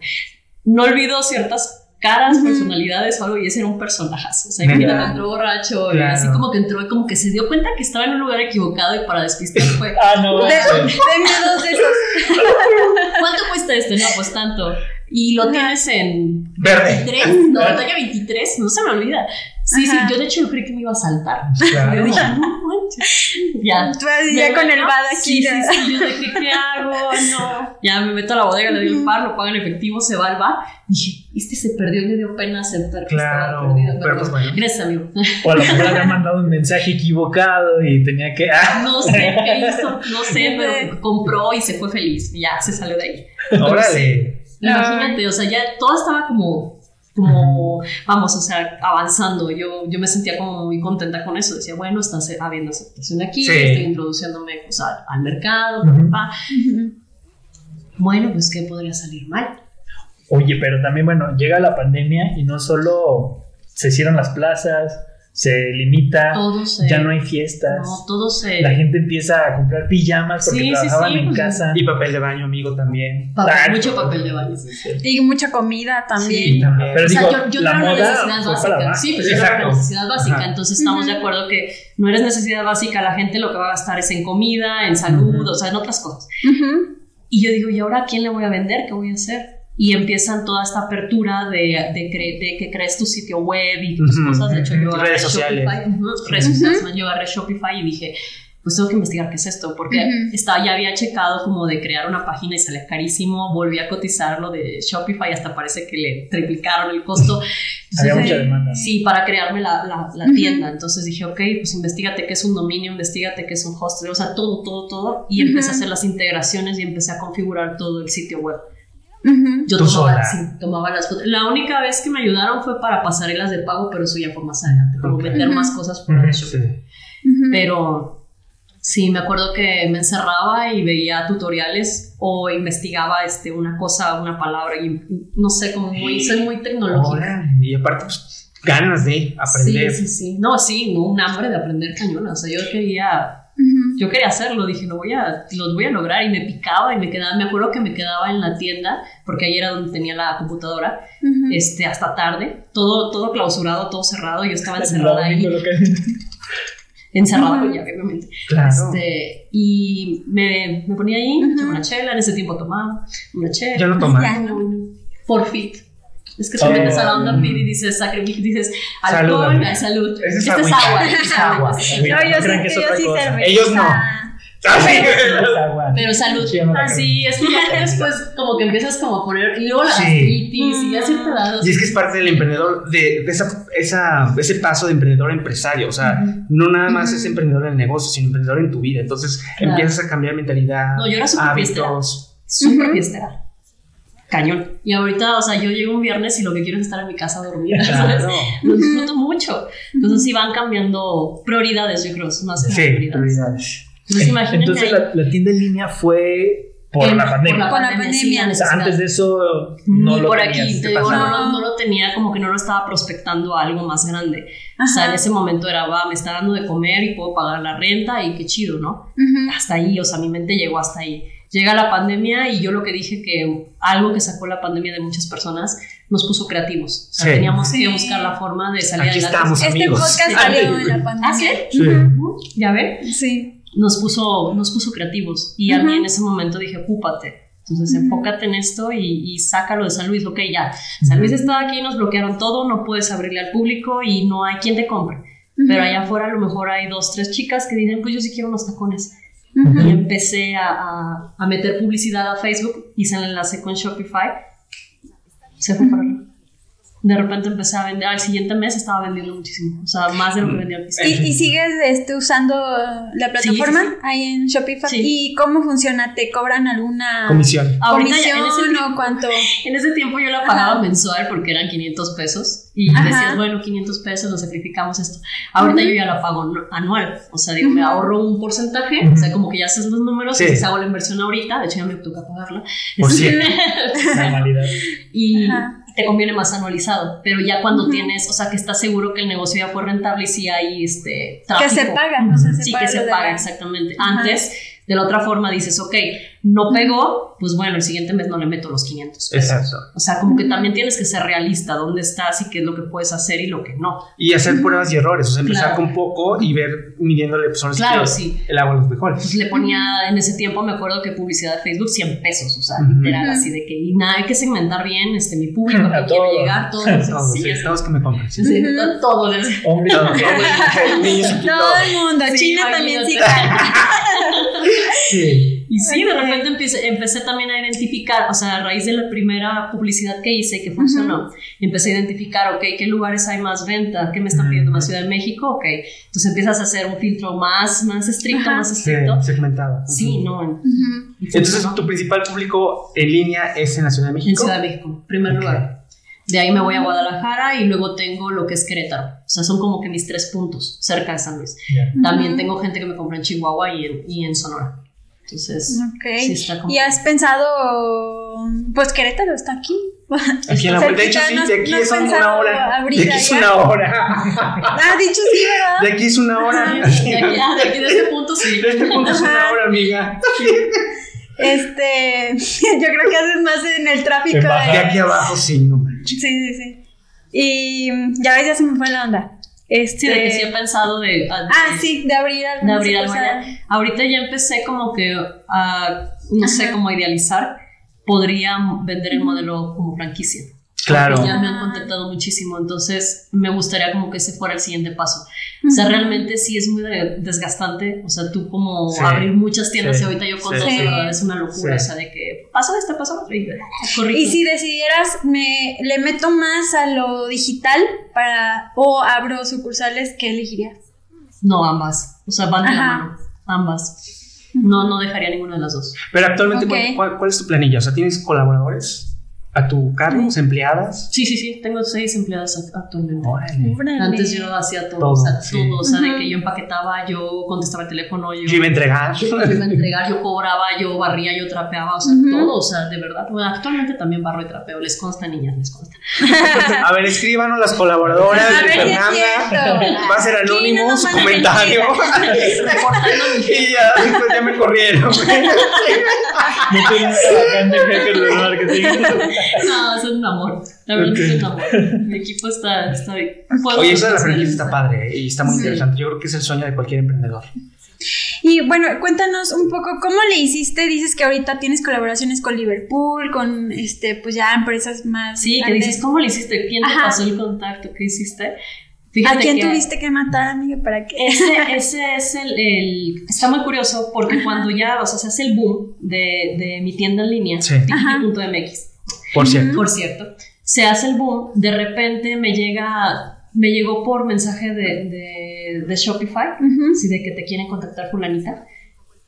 no olvido ciertas caras, Ujú. personalidades o algo y ese era un personajazo. O sea, imagínate, entró borracho y así como que entró y como que se dio cuenta que estaba en un lugar equivocado y para despistar fue. Ah, no. De- manches. Deme dos de esos. ¿Cuánto cuesta este? No, pues tanto. Y lo tienes en Verde. 23, no, talla 23, no se me olvida. Sí, Ajá. sí, yo de hecho yo creí que me iba a saltar. Claro. Yo dije, no manches. Ya. Tú así ya con el bad aquí. Sí, sí, sí, yo dije, ¿qué hago? No. Ya me meto a la bodega, le doy el par, lo pago en efectivo, se va al bar. Dije, este se perdió le dio pena aceptar que Claro, estaba perdido. pero pues bueno. Gracias, amigo. O a lo mejor había mandado un mensaje equivocado y tenía que. Ah, No sé qué hizo, no sé, pero compró y se fue feliz. Ya se salió de ahí. Órale. Imagínate, o sea, ya todo estaba como como, vamos, o sea, avanzando. Yo, yo me sentía como muy contenta con eso. Decía, bueno, está habiendo aceptación aquí, Sí. estoy introduciéndome pues, al, al mercado, pa. Bueno, pues, ¿qué podría salir mal? Oye, pero también, bueno, llega la pandemia y no solo se cierran las plazas, se limita, Todo se... ya no hay fiestas. no, todo se... La gente empieza a comprar pijamas porque Sí, trabajaban sí, en pues, casa. Y papel de baño, amigo, también. Papel- Ah, mucho papel de baño. Y mucha comida también. Sí, también. Pero o sea, yo, yo la moda necesidad básica. Sí, pues yo era necesidad básica. Ajá. Entonces estamos de acuerdo que no eres necesidad básica. La gente lo que va a gastar es en comida, en salud, o sea, en otras cosas. Y yo digo, ¿y ahora a quién le voy a vender? ¿Qué voy a hacer? Y empiezan toda esta apertura de, de, cre- de que crees tu sitio web y tus cosas. De hecho, yo agarré Redes sociales. Shopify. redes sociales. Yo agarré Shopify y dije, pues tengo que investigar qué es esto, porque Ujú. estaba, ya había checado como de crear una página y sale carísimo, volví a cotizar lo de Shopify, hasta parece que le triplicaron el costo. Había Entonces, mucha demanda. Sí, para crearme la, la, tienda. Entonces dije, ok, pues investigate qué es un dominio, investigate qué es un hostel, o sea, todo, todo, todo. Y empecé a hacer las integraciones y empecé a configurar todo el sitio web. Yo Tú tomaba, sola. sí, tomaba las fotos. La única vez que me ayudaron fue para pasarelas de pago, pero eso ya fue más adelante, como meter más cosas por el Sí. Ujú. Pero sí, me acuerdo que me encerraba y veía tutoriales o investigaba este, una cosa, una palabra y no sé, como muy, soy muy tecnológica. Y aparte, pues, ganas de aprender. Sí, sí, sí. No, sí, no, un hambre de aprender cañón. O sea, yo quería, Yo quería hacerlo. Dije, lo voy a, los voy a lograr. Y me picaba y me quedaba, me acuerdo que me quedaba en la tienda, porque ahí era donde tenía la computadora, Ujú. este, hasta tarde. Todo, todo clausurado, todo cerrado. Yo estaba encerrada ahí, encerrada con llave, obviamente. Claro. Este, y me, me ponía ahí, echaba una chela. En ese tiempo tomaba una chela. Ya no tomas. Ya. Por fit. Es que Oh. metes a la onda y dices, sacrificio, dices, alcohol, Salud, ay, salud. Es Esta es agua. Es agua. No, yo ¿Creen sí, que yo sí cerveza. Ellos no. Ah, sí. Pero salud. Sí, la Así es que ya después como que empiezas como a poner, y luego la Sí. gastritis y ya edad. Y es que es parte del emprendedor, de, de esa, esa, ese paso de emprendedor a empresario. O sea, Ujú. no nada más Ujú. es emprendedor en el negocio, sino emprendedor en tu vida. Entonces Claro. empiezas a cambiar mentalidad, No, yo era súper hábitos. Súper fiestera. Cañón. Y ahorita, o sea, yo llego un viernes y lo que quiero es estar en mi casa dormida, ¿sabes? Claro. Lo disfruto mucho. Entonces sí van cambiando prioridades, yo creo, es más Sí, prioridades. prioridades. Entonces imagínate Entonces la, la tienda en línea fue por en- la pandemia. Por la pandemia. sí, O sea, antes de eso no Ni lo por tenías, aquí, te digo, no, lo- no lo tenía, como que no lo estaba prospectando a algo más grande. O sea, Ajá. en ese momento era, va, me está dando de comer y puedo pagar la renta y qué chido, ¿no? Ujú. Hasta ahí, o sea, mi mente llegó hasta ahí. Llega la pandemia y yo lo que dije que algo que sacó la pandemia de muchas personas nos puso creativos. O sea, Sí. teníamos Sí. que buscar la forma de salir Aquí adelante. estamos. Este amigos. podcast salió en la pandemia. ¿Ah, sí? Sí. ¿Ya ven? Sí. Nos puso, nos puso creativos. Y a mí en ese momento dije, ocúpate. Entonces, Ujú. enfócate en esto y, y sácalo de San Luis. Ok, ya. San Luis está aquí, nos bloquearon todo, no puedes abrirle al público y no hay quien te compre. Pero allá afuera a lo mejor hay dos, tres chicas que dicen, pues yo sí quiero unos tacones. Ujú. Y empecé a, a- a meter publicidad a Facebook, hice el enlace con Shopify, se fue para arriba. De repente empecé a vender, al siguiente mes estaba vendiendo muchísimo, o sea, más de lo que vendía al principio. ¿Y, y sigues este, usando la plataforma Sí, sí, sí. ahí en Shopify? Sí. ¿Y cómo funciona? ¿Te cobran alguna Comisión. Ahorita ya, comisión en ese tiempo- cuánto? En ese tiempo yo la pagaba Ajá. mensual porque eran 500 pesos y Ajá. decías, bueno, 500 pesos, lo sacrificamos esto. Ahorita yo ya la pago anual, o sea, digo, me ahorro un porcentaje, o sea, como que ya haces los números Sí. y si hago la inversión ahorita, de hecho ya me toca pagarla. Por cierto. Normalidad. y Ajá. Te conviene más anualizado, pero ya cuando tienes, o sea, que estás seguro que el negocio ya fue rentable y si hay este Que tráfico. se paga, o sea, se sí, paga que se paga, la- exactamente. Antes, de la otra forma, dices, ok, no pegó, pues bueno, el siguiente mes no le meto los 500 pesos. Exacto. O sea, como que también tienes que ser realista, dónde estás y qué es lo que puedes hacer y lo que no. Y hacer pruebas y errores. O sea, empezar Claro. con poco y ver, midiéndole pues, ahora Claro, que sí. el agua los mejores. Pues le ponía, en ese tiempo me acuerdo que publicidad de Facebook 100 pesos, o sea, Ujú. literal, Ujú. así de que, y nada, hay que segmentar bien este, mi público, A a quién quiero todos. llegar, todos. Todos, sí, sí, todos que me compren. sí. sí, todos. Hombre, Todos, mujer. todos, niños chiquitos. Todo el mundo, Sí, China también sí. Sí. Y sí, de repente empecé, empecé también a identificar, o sea, a raíz de la primera publicidad que hice y que funcionó, empecé a identificar, ok, qué lugares hay más venta, qué me están pidiendo más Ciudad de México, ok. Entonces empiezas a hacer un filtro más, más estricto, Ajá. más Sí, estricto. segmentado. Sí, Ujú. no. en- Ujú. y Entonces, tu principal público en línea es en la Ciudad de en México. Ciudad de México, en primer Ok. lugar. De ahí me voy a Guadalajara y luego tengo lo que es Querétaro. O sea, son como que mis tres puntos cerca de San Luis. También tengo gente que me compra en Chihuahua y en, y en Sonora. Entonces, Ok. sí está como... ¿Y has pensado, pues Querétaro está aquí? Aquí en la vuelta. De hecho, sí, de ¿no- aquí no es una hora. abrir De aquí es una hora. Ah, dicho sí, ¿verdad? De aquí es una hora. De aquí, ah, de aquí de este punto sí. De este punto es una hora, amiga. Este, yo creo que haces más en el tráfico. De aquí abajo, sí, no. Sí, sí, sí. Y mm, ya ves, ya se me fue la onda. Este, de que sí he pensado de... Ah, sí, de abrir algo. de abrir allá. Ahorita ya empecé como que a, no sé, como a idealizar, podría vender el modelo como franquicia. Claro. Ya me han contactado muchísimo, entonces me gustaría como que ese fuera el siguiente paso. O sea, realmente sí es muy de- desgastante, o sea, tú como Sí. abrir muchas tiendas Sí. y ahorita yo con Sí. dos, de Sí. verdad es una locura, Sí. o sea, de que pasó esto, pasó lo otro y corrí. Y si decidieras, me le meto más a lo digital para o abro sucursales, ¿qué elegirías? No, ambas, o sea, van de la mano, ambas. No, no dejaría ninguna de las dos. Pero actualmente, Ok. ¿cuál, cuál, cuál es tu planilla? O sea, ¿tienes colaboradores a tu cargo? ¿Empleadas? Sí, sí, sí, tengo seis empleadas act- actualmente. Órale. Antes yo hacía todo, Todo, o sea, sí. todo, o sea, de que yo empaquetaba, yo contestaba el teléfono, yo, Yo iba a entregar. yo iba a entregar, yo cobraba, yo barría, yo trapeaba, o sea, todo, o sea, de verdad. Bueno, actualmente también barro y trapeo, les consta, niñas, les consta. A ver, escríbanos las colaboradoras A de ver, Fernanda. Va a ser anónimo su comentario. Y ya, después ya me corrieron. No de marketing. No, es un amor, la verdad Ok. es un amor. Mi equipo está, está bien. Oye, eso de la franquicia está padre ¿eh? y está muy Sí. interesante. Yo creo que es el sueño de cualquier emprendedor. Y bueno, cuéntanos un poco cómo le hiciste. Dices que ahorita tienes colaboraciones con Liverpool, con este, pues ya empresas más. Sí, que dices, ¿cómo le hiciste? ¿Quién te Ajá. pasó el contacto? ¿Qué hiciste? ¿A quién que- tuviste que matar, amiga, para que? Ese, ese es el, el- Está muy curioso porque cuando ya, o sea, se hace el boom de, de mi tienda en línea, Sí. tiki.mx, Por cierto. por cierto, se hace el boom, de repente me llega, me llegó por mensaje de, de, de Shopify, Ujú. así de que te quieren contactar fulanita,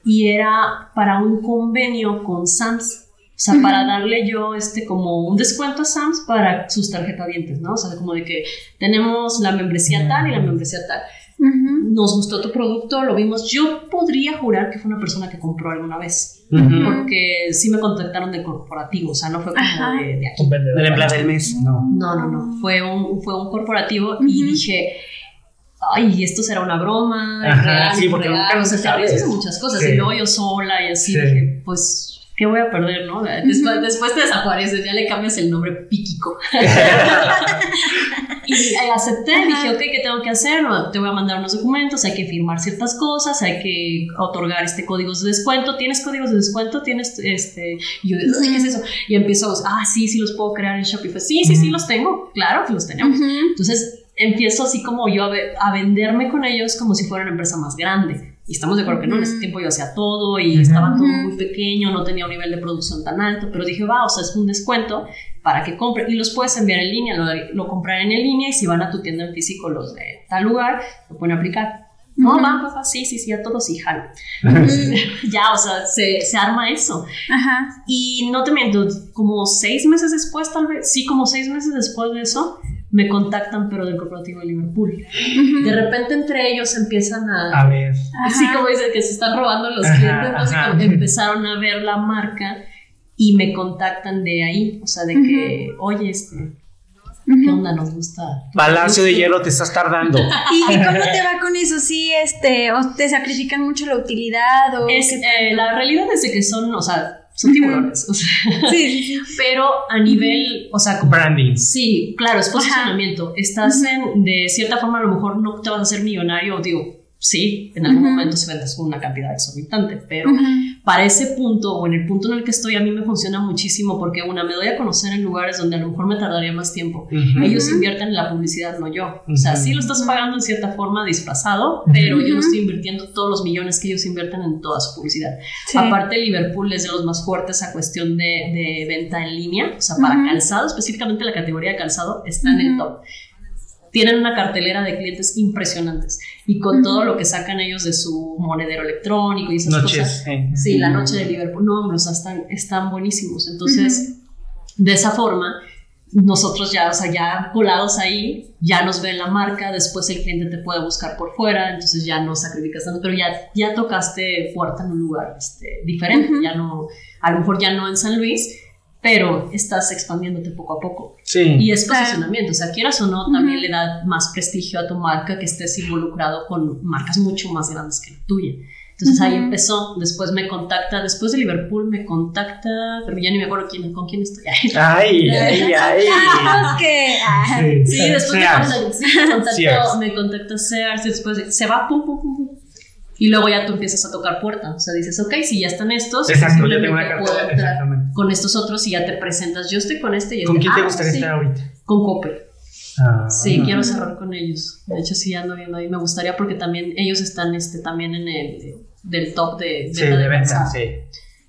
y era para un convenio con Sams. O sea, para darle yo este como un descuento a Sams para sus tarjetavientes, ¿no? O sea, como de que tenemos la membresía tal y la membresía tal Nos gustó tu producto, lo vimos. Yo podría jurar que fue una persona que compró alguna vez, porque sí me contactaron del corporativo, o sea, no fue como Ajá. de, de aquí. Vendedor. Del empleado del mes, no. No, no, no, fue un, fue un corporativo y Ujú. dije, ay, esto será una broma, Ajá, real, sí, porque real, nunca o sea, se sabe. muchas cosas, Sí. y luego yo sola y así, Sí. dije, pues... ¿Qué voy a perder, no? Después, después te desapareces, ya le cambias el nombre Piquico. Y acepté, Ajá. dije, ok, ¿qué tengo que hacer? Te voy a mandar unos documentos, hay que firmar ciertas cosas, hay que otorgar este códigos de descuento. ¿Tienes códigos de descuento? ¿Tienes este? Y yo, "Ay, ¿qué es eso? Y empiezo ah, sí, sí los puedo crear en Shopify. Sí, sí, sí los tengo. Claro que los tenemos. Ujú. Entonces empiezo así como yo a, ve- a venderme con ellos como si fuera una empresa más grande. Y estamos de acuerdo que no, en ese tiempo yo hacía todo y estaba todo muy pequeño, no tenía un nivel de producción tan alto, pero dije, va, o sea, es un descuento para que compren y los puedes enviar en línea, lo, lo comprarán en línea y si van a tu tienda en físico los de tal lugar, lo pueden aplicar. No, va, va, va, sí, sí, sí, a todos sí, jalo. Ya, o sea, se, se arma eso. Ajá. Y no te miento, como seis meses después, tal vez, sí, como seis meses después de eso, me contactan, pero del corporativo de Liverpool. Ujú. De repente entre ellos empiezan a... A ver. Así Ajá. como dice que se están robando los Ajá, clientes, entonces ajá. empezaron a ver la marca y me contactan de ahí, o sea, de que, oye, este, ¿qué onda? Nos gusta. Palacio de hielo, te estás tardando. ¿Y cómo te va con eso? Sí, este, o te sacrifican mucho la utilidad o Es, eh, la realidad es de que son, o sea, son tiburones, o sea, Sí, pero a nivel, o sea, como Branding. Sí, claro, es posicionamiento. Estás en, de cierta forma, a lo mejor no te vas a hacer millonario, digo, sí, en algún Ujú. momento se vendes una cantidad exorbitante, pero Ujú. para ese punto o en el punto en el que estoy, a mí me funciona muchísimo porque una, me doy a conocer en lugares donde a lo mejor me tardaría más tiempo. Ujú. Ellos invierten en la publicidad, no yo. O sea, sí lo estás pagando en cierta forma disfrazado, pero yo no estoy invirtiendo todos los millones que ellos invierten en toda su publicidad. Sí. Aparte, Liverpool es de los más fuertes a cuestión de, de venta en línea. O sea, para calzado, específicamente la categoría de calzado, está en el top. Tienen una cartelera de clientes impresionantes y con Ujú. todo lo que sacan ellos de su monedero electrónico y esas Noches. cosas. eh. Sí, la noche de Liverpool. No, hombre, o sea, están, están buenísimos. Entonces, de esa forma, nosotros ya, o sea, ya colados ahí, ya nos ven la marca, después el cliente te puede buscar por fuera, entonces ya no sacrificas tanto, pero ya, ya tocaste fuerte en un lugar este, diferente, ya no, a lo mejor ya no en San Luis, pero estás expandiéndote poco a poco. Sí. Y es posicionamiento, o sea, quieras o no, también le da más prestigio a tu marca que estés involucrado con marcas mucho más grandes que la tuya. Entonces ahí empezó, después me contacta, después de Liverpool me contacta, pero ya ni me acuerdo quién, con quién estoy. Ay, ay, ay. Que- ah, Sí, Sí, después me Sears. contactó, me contactó, Sears. me contactó Sears, y después de- se va, pum, pum, pum, pum. Y luego ya tú empiezas a tocar puerta. O sea, dices, ok, si ya están estos, Exacto, ya tengo una cartera, puedo entrar con estos otros y ya te presentas. Yo estoy con este y ¿Con este. quién te Ah, gustaría sí. estar ahorita? Con Coppel. Ah. Sí, quiero cerrar con ellos. De hecho, sí ando viendo ahí. Me gustaría porque también ellos están este, también en el del top de, Sí, venta de de venta, sí.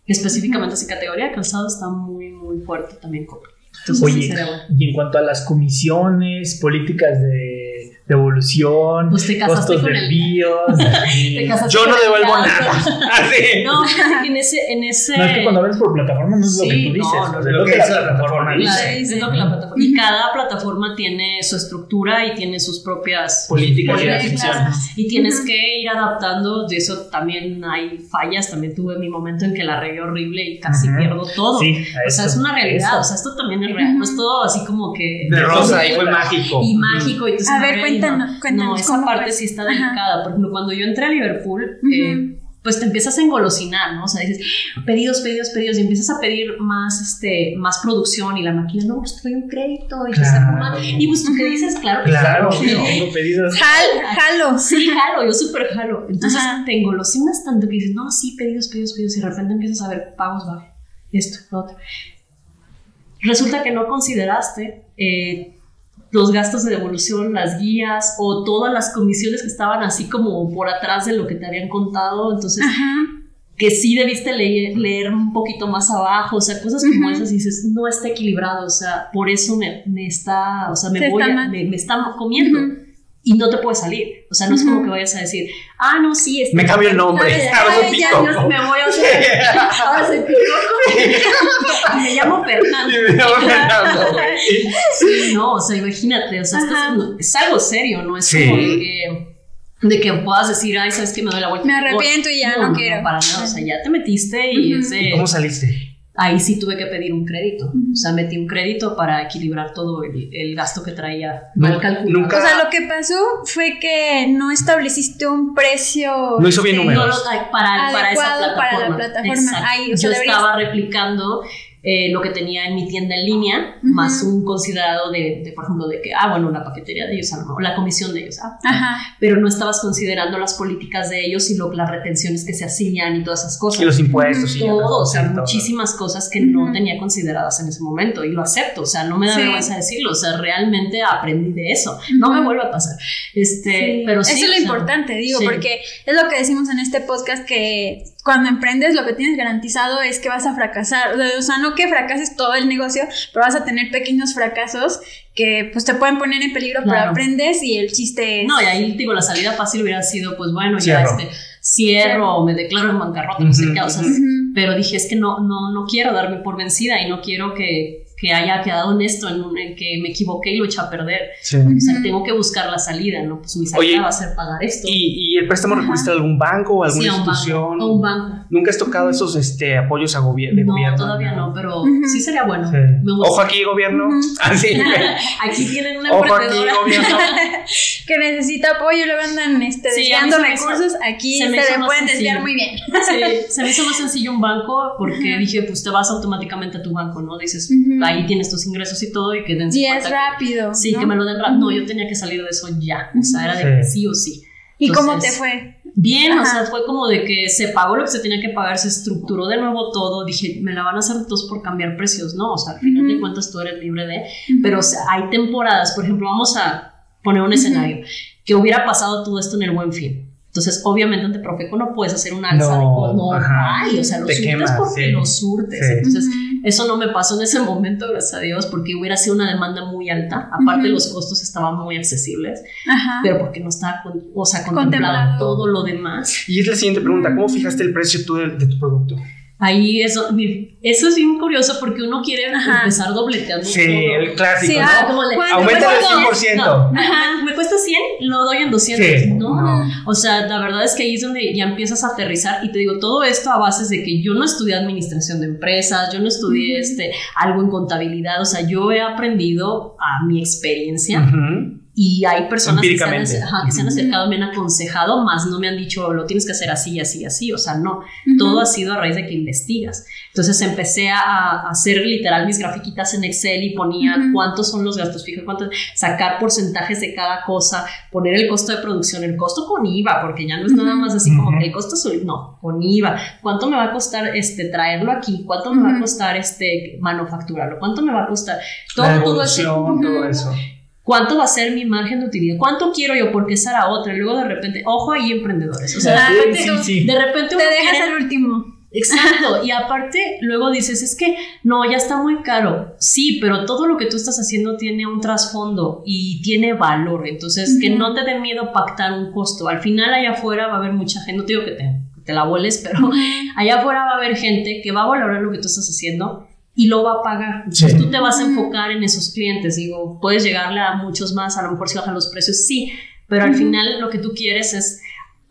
Específicamente, esa categoría de calzado está muy, muy fuerte también Coppel. Entonces, sí Oye, y en cuanto a las comisiones, políticas de devolución, Pues te casaste costos con de envíos, Yo no devuelvo nada. Así. No, en ese, en ese. No es que cuando ves por plataforma no es lo Sí, que tú dices, no, no, es lo lo que que la dice la plataforma plataforma dice. Claro, es lo que la plataforma- Y cada plataforma tiene su estructura y tiene sus propias Políticas y restricciones. y tienes que ir adaptando. De eso también hay fallas. También tuve mi momento en que la regué horrible y casi Ujú. pierdo todo. Sí, o sea, eso, es una realidad. eso. O sea, esto también es real. No es todo así como que. De rosa, y fue mágico. y mágico. Y tú A ver, cuéntanos- no, cuéntanos No, esa parte fue. sí está Ajá. delicada. Por ejemplo, cuando yo entré a Liverpool, eh, pues te empiezas a engolosinar, ¿no? O sea, dices, pedidos, pedidos, pedidos, y empiezas a pedir más, este, más producción, y la máquina, no, pues te doy un crédito, y, te saco más. Claro. y pues tú qué dices, claro que Claro, sí. yo tengo pedidos. Jal, jalo. Sí, jalo, yo súper jalo. Entonces Ajá. te engolosinas tanto que dices, no, sí, pedidos, pedidos, pedidos, y de repente empiezas a ver pagos, va, esto, lo otro. Resulta que no consideraste eh, los gastos de devolución, las guías o todas las comisiones que estaban así como por atrás de lo que te habían contado. Entonces, Ajá. que sí debiste leer, leer un poquito más abajo, o sea, cosas como esas y dices, no está equilibrado, o sea, por eso me, me está, o sea, me Se voy, está a- me, me está comiendo. Y no te puedes salir. O sea, no es como que vayas a decir, ah, no, sí, este, Me cambio el nombre. Ay, Ahora soy ay, ya, yo me voy a hacer. Ahora soy piloto. me llamo Fernando. Y me llamo Fernando. Sí, no, o sea, imagínate, o sea, no, es algo serio, no es Sí. como de que, de que puedas decir, ay, sabes que me doy la vuelta. Me arrepiento y ya no quiero. para nada, o sea, ya te metiste y Ujú. es de- ¿Cómo saliste? Ahí sí tuve que pedir un crédito. O sea, metí un crédito para equilibrar todo el, el gasto que traía mal No, calculado. nunca- O sea, lo que pasó fue que no estableciste un precio. No hizo bien este, números. No lo- ay, para, para esa Adecuado plataforma. para la plataforma. Exacto. Ahí, o sea, Yo deberías- estaba replicando eh, lo que tenía en mi tienda en línea, más un considerado de, de, por ejemplo, de que, ah, bueno, la paquetería de ellos, a lo mejor, la comisión de ellos, ah, Ajá. pero no estabas considerando las políticas de ellos y lo, las retenciones que se hacían y todas esas cosas. Y los impuestos. y todo, o sea, todo. muchísimas cosas que no tenía consideradas en ese momento y lo acepto, o sea, no me da Sí. vergüenza decirlo, o sea, realmente aprendí de eso, no me vuelve a pasar. Este, Sí. pero sí, Eso es o lo sea, importante, digo, sí. porque es lo que decimos en este podcast que cuando emprendes lo que tienes garantizado es que vas a fracasar. O sea, no que fracases todo el negocio, pero vas a tener pequeños fracasos que pues te pueden poner en peligro, pero aprendes y el chiste es... No, y ahí digo, la salida fácil hubiera sido, pues bueno, ya Cierro. este, cierro o me declaro en bancarrota, no sé qué, o sea, pero dije, es que no, no, no quiero darme por vencida y no quiero que, que haya quedado en esto, en, un- en que me equivoqué y lo eché a perder. Sí. O sea, tengo que buscar la salida, ¿no? Pues mi salida Oye, va a ser pagar esto. ¿Y, y el préstamo recurriste a algún banco o alguna Sí, a un banco, institución? a un banco. ¿Nunca has tocado esos este, apoyos a gobier- de No, gobierno? todavía no, pero Ujú. sí sería bueno. Sí. Ojo aquí, gobierno. Ujú. Así. Aquí tienen una Ojo aquí, emprendedora. gobierno. que necesita apoyo y luego andan este, Sí, desviando recursos, aquí se se, pueden desviar muy bien. Sí, se me hizo más sencillo un banco porque Ajá. dije, pues te vas automáticamente a tu banco, ¿no? Dices. Ahí tienes tus ingresos y todo y que dense Y es que- rápido. Sí, ¿no? que me lo den rápido. No, yo tenía que salir de eso ya. O sea, era de Sí. sí o sí. ¿Y cómo te fue? Bien, o Ajá. sea, fue como de que se pagó lo que se tenía que pagar, se estructuró de nuevo todo. Dije, me la van a hacer todos por cambiar precios, ¿no? O sea, al final de Ujú. cuentas tú eres libre de. Pero o sea, hay temporadas, por ejemplo, vamos a poner un escenario que hubiera pasado todo esto en el buen fin. Entonces, obviamente, ante Profeco no puedes hacer un alza de No, co- no, ajá. ay, o sea, lo Te surtes quemas, porque sí. lo surtes. Sí. Entonces. Eso no me pasó en ese momento, gracias a Dios, porque hubiera sido una demanda muy alta. Aparte, los costos estaban muy accesibles, Ajá. pero porque no estaba, con- o sea, contemplado Contemplado. todo lo demás. Y es la siguiente pregunta. ¿Cómo fijaste el precio tú de, de tu producto? Ahí eso, eso es bien curioso porque uno quiere Ajá. empezar dobleteando Sí, todo. el clásico, Sí, ¿no? ah, Como le- ¿cuánto Aumenta el 100%. No, me, me cuesta 100, lo doy en 200. Sí, no. no. O sea, la verdad es que ahí es donde ya empiezas a aterrizar y te digo, todo esto a bases de que yo no estudié administración de empresas, yo no estudié este, algo en contabilidad, o sea, yo he aprendido a mi experiencia Ujú. Y hay personas que se, han, ajá, que se han acercado, me han aconsejado, más no me han dicho, lo tienes que hacer así, así, así, o sea, no, Ujú. todo ha sido a raíz de que investigas. Entonces empecé a, a hacer literal mis grafiquitas en Excel y ponía Ujú. cuántos son los gastos fijos, cuántos, sacar porcentajes de cada cosa, poner el costo de producción, el costo con IVA, porque ya no es nada más así como Ujú. que el costo solo, no, con IVA. ¿Cuánto me va a costar este traerlo aquí? ¿Cuánto me va a costar este manufacturarlo? ¿Cuánto me va a costar? La Todo, todo eso. todo eso. ¿Cuánto va a ser mi margen de utilidad? ¿Cuánto quiero yo? Porque esa era otra. Y luego de repente, ojo ahí emprendedores. O sea, de repente, sí, sí. de repente Te dejas quiere- al último. Exacto. Y aparte, luego dices, es que no, ya está muy caro. Sí, pero todo lo que tú estás haciendo tiene un trasfondo y tiene valor. Entonces, que no te dé miedo pactar un costo. Al final, allá afuera va a haber mucha gente, no te digo que te, que te la vueles, pero allá afuera va a haber gente que va a valorar lo que tú estás haciendo y lo va a pagar. Entonces tú te vas a enfocar en esos clientes. Digo, puedes llegarle a muchos más, a lo mejor si bajan los precios, sí, pero al final lo que tú quieres es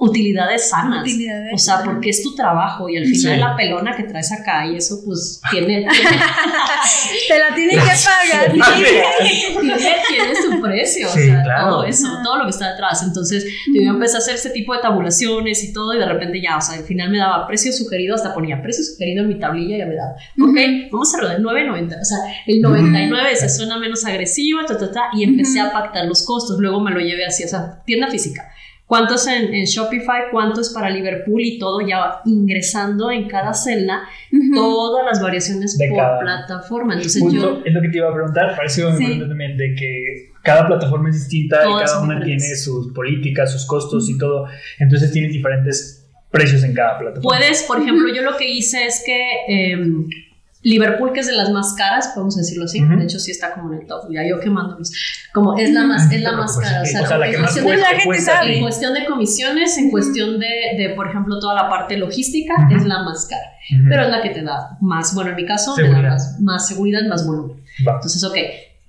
utilidades sanas. Utilidades. O sea, porque es tu trabajo y al final Sí. la pelona que traes acá y eso pues tiene, Te la tienen que pagar. tiene, tiene su precio, Sí, o sea, claro. todo eso, todo lo que está detrás. Entonces, yo empecé a hacer este tipo de tabulaciones y todo, y de repente ya, o sea, al final me daba precio sugerido, hasta ponía precio sugerido en mi tablilla y ya me daba, ok, vamos a rodar 9.90, o sea, el 99 se suena menos agresivo, ta, ta, ta, y empecé a pactar los costos. Luego me lo llevé así, o sea, tienda física. ¿Cuánto es en, en Shopify? ¿Cuánto es para Liverpool? Y todo ya ingresando en cada celda todas las variaciones De por cada- plataforma. Entonces Justo yo... es lo que te iba a preguntar, parece muy Sí. importante también de que cada plataforma es distinta y cada una tiene sus políticas, sus costos y todo. Entonces tienes diferentes precios en cada plataforma. Puedes, por ejemplo, yo lo que hice es que em, Liverpool, que es de las más caras, podemos decirlo así, Ujú. de hecho sí está como en el top, ya yo quemándolos, como es la más, es la más cara, o sea, o sea, la en que más cuestión pues de- la cuesta, gente cuesta en cuestión de comisiones, en cuestión de, de, por ejemplo, toda la parte logística, Ujú. es la más cara, pero es la que te da más, bueno, en mi caso, me da más, más seguridad, más volumen. Va. Entonces, ok,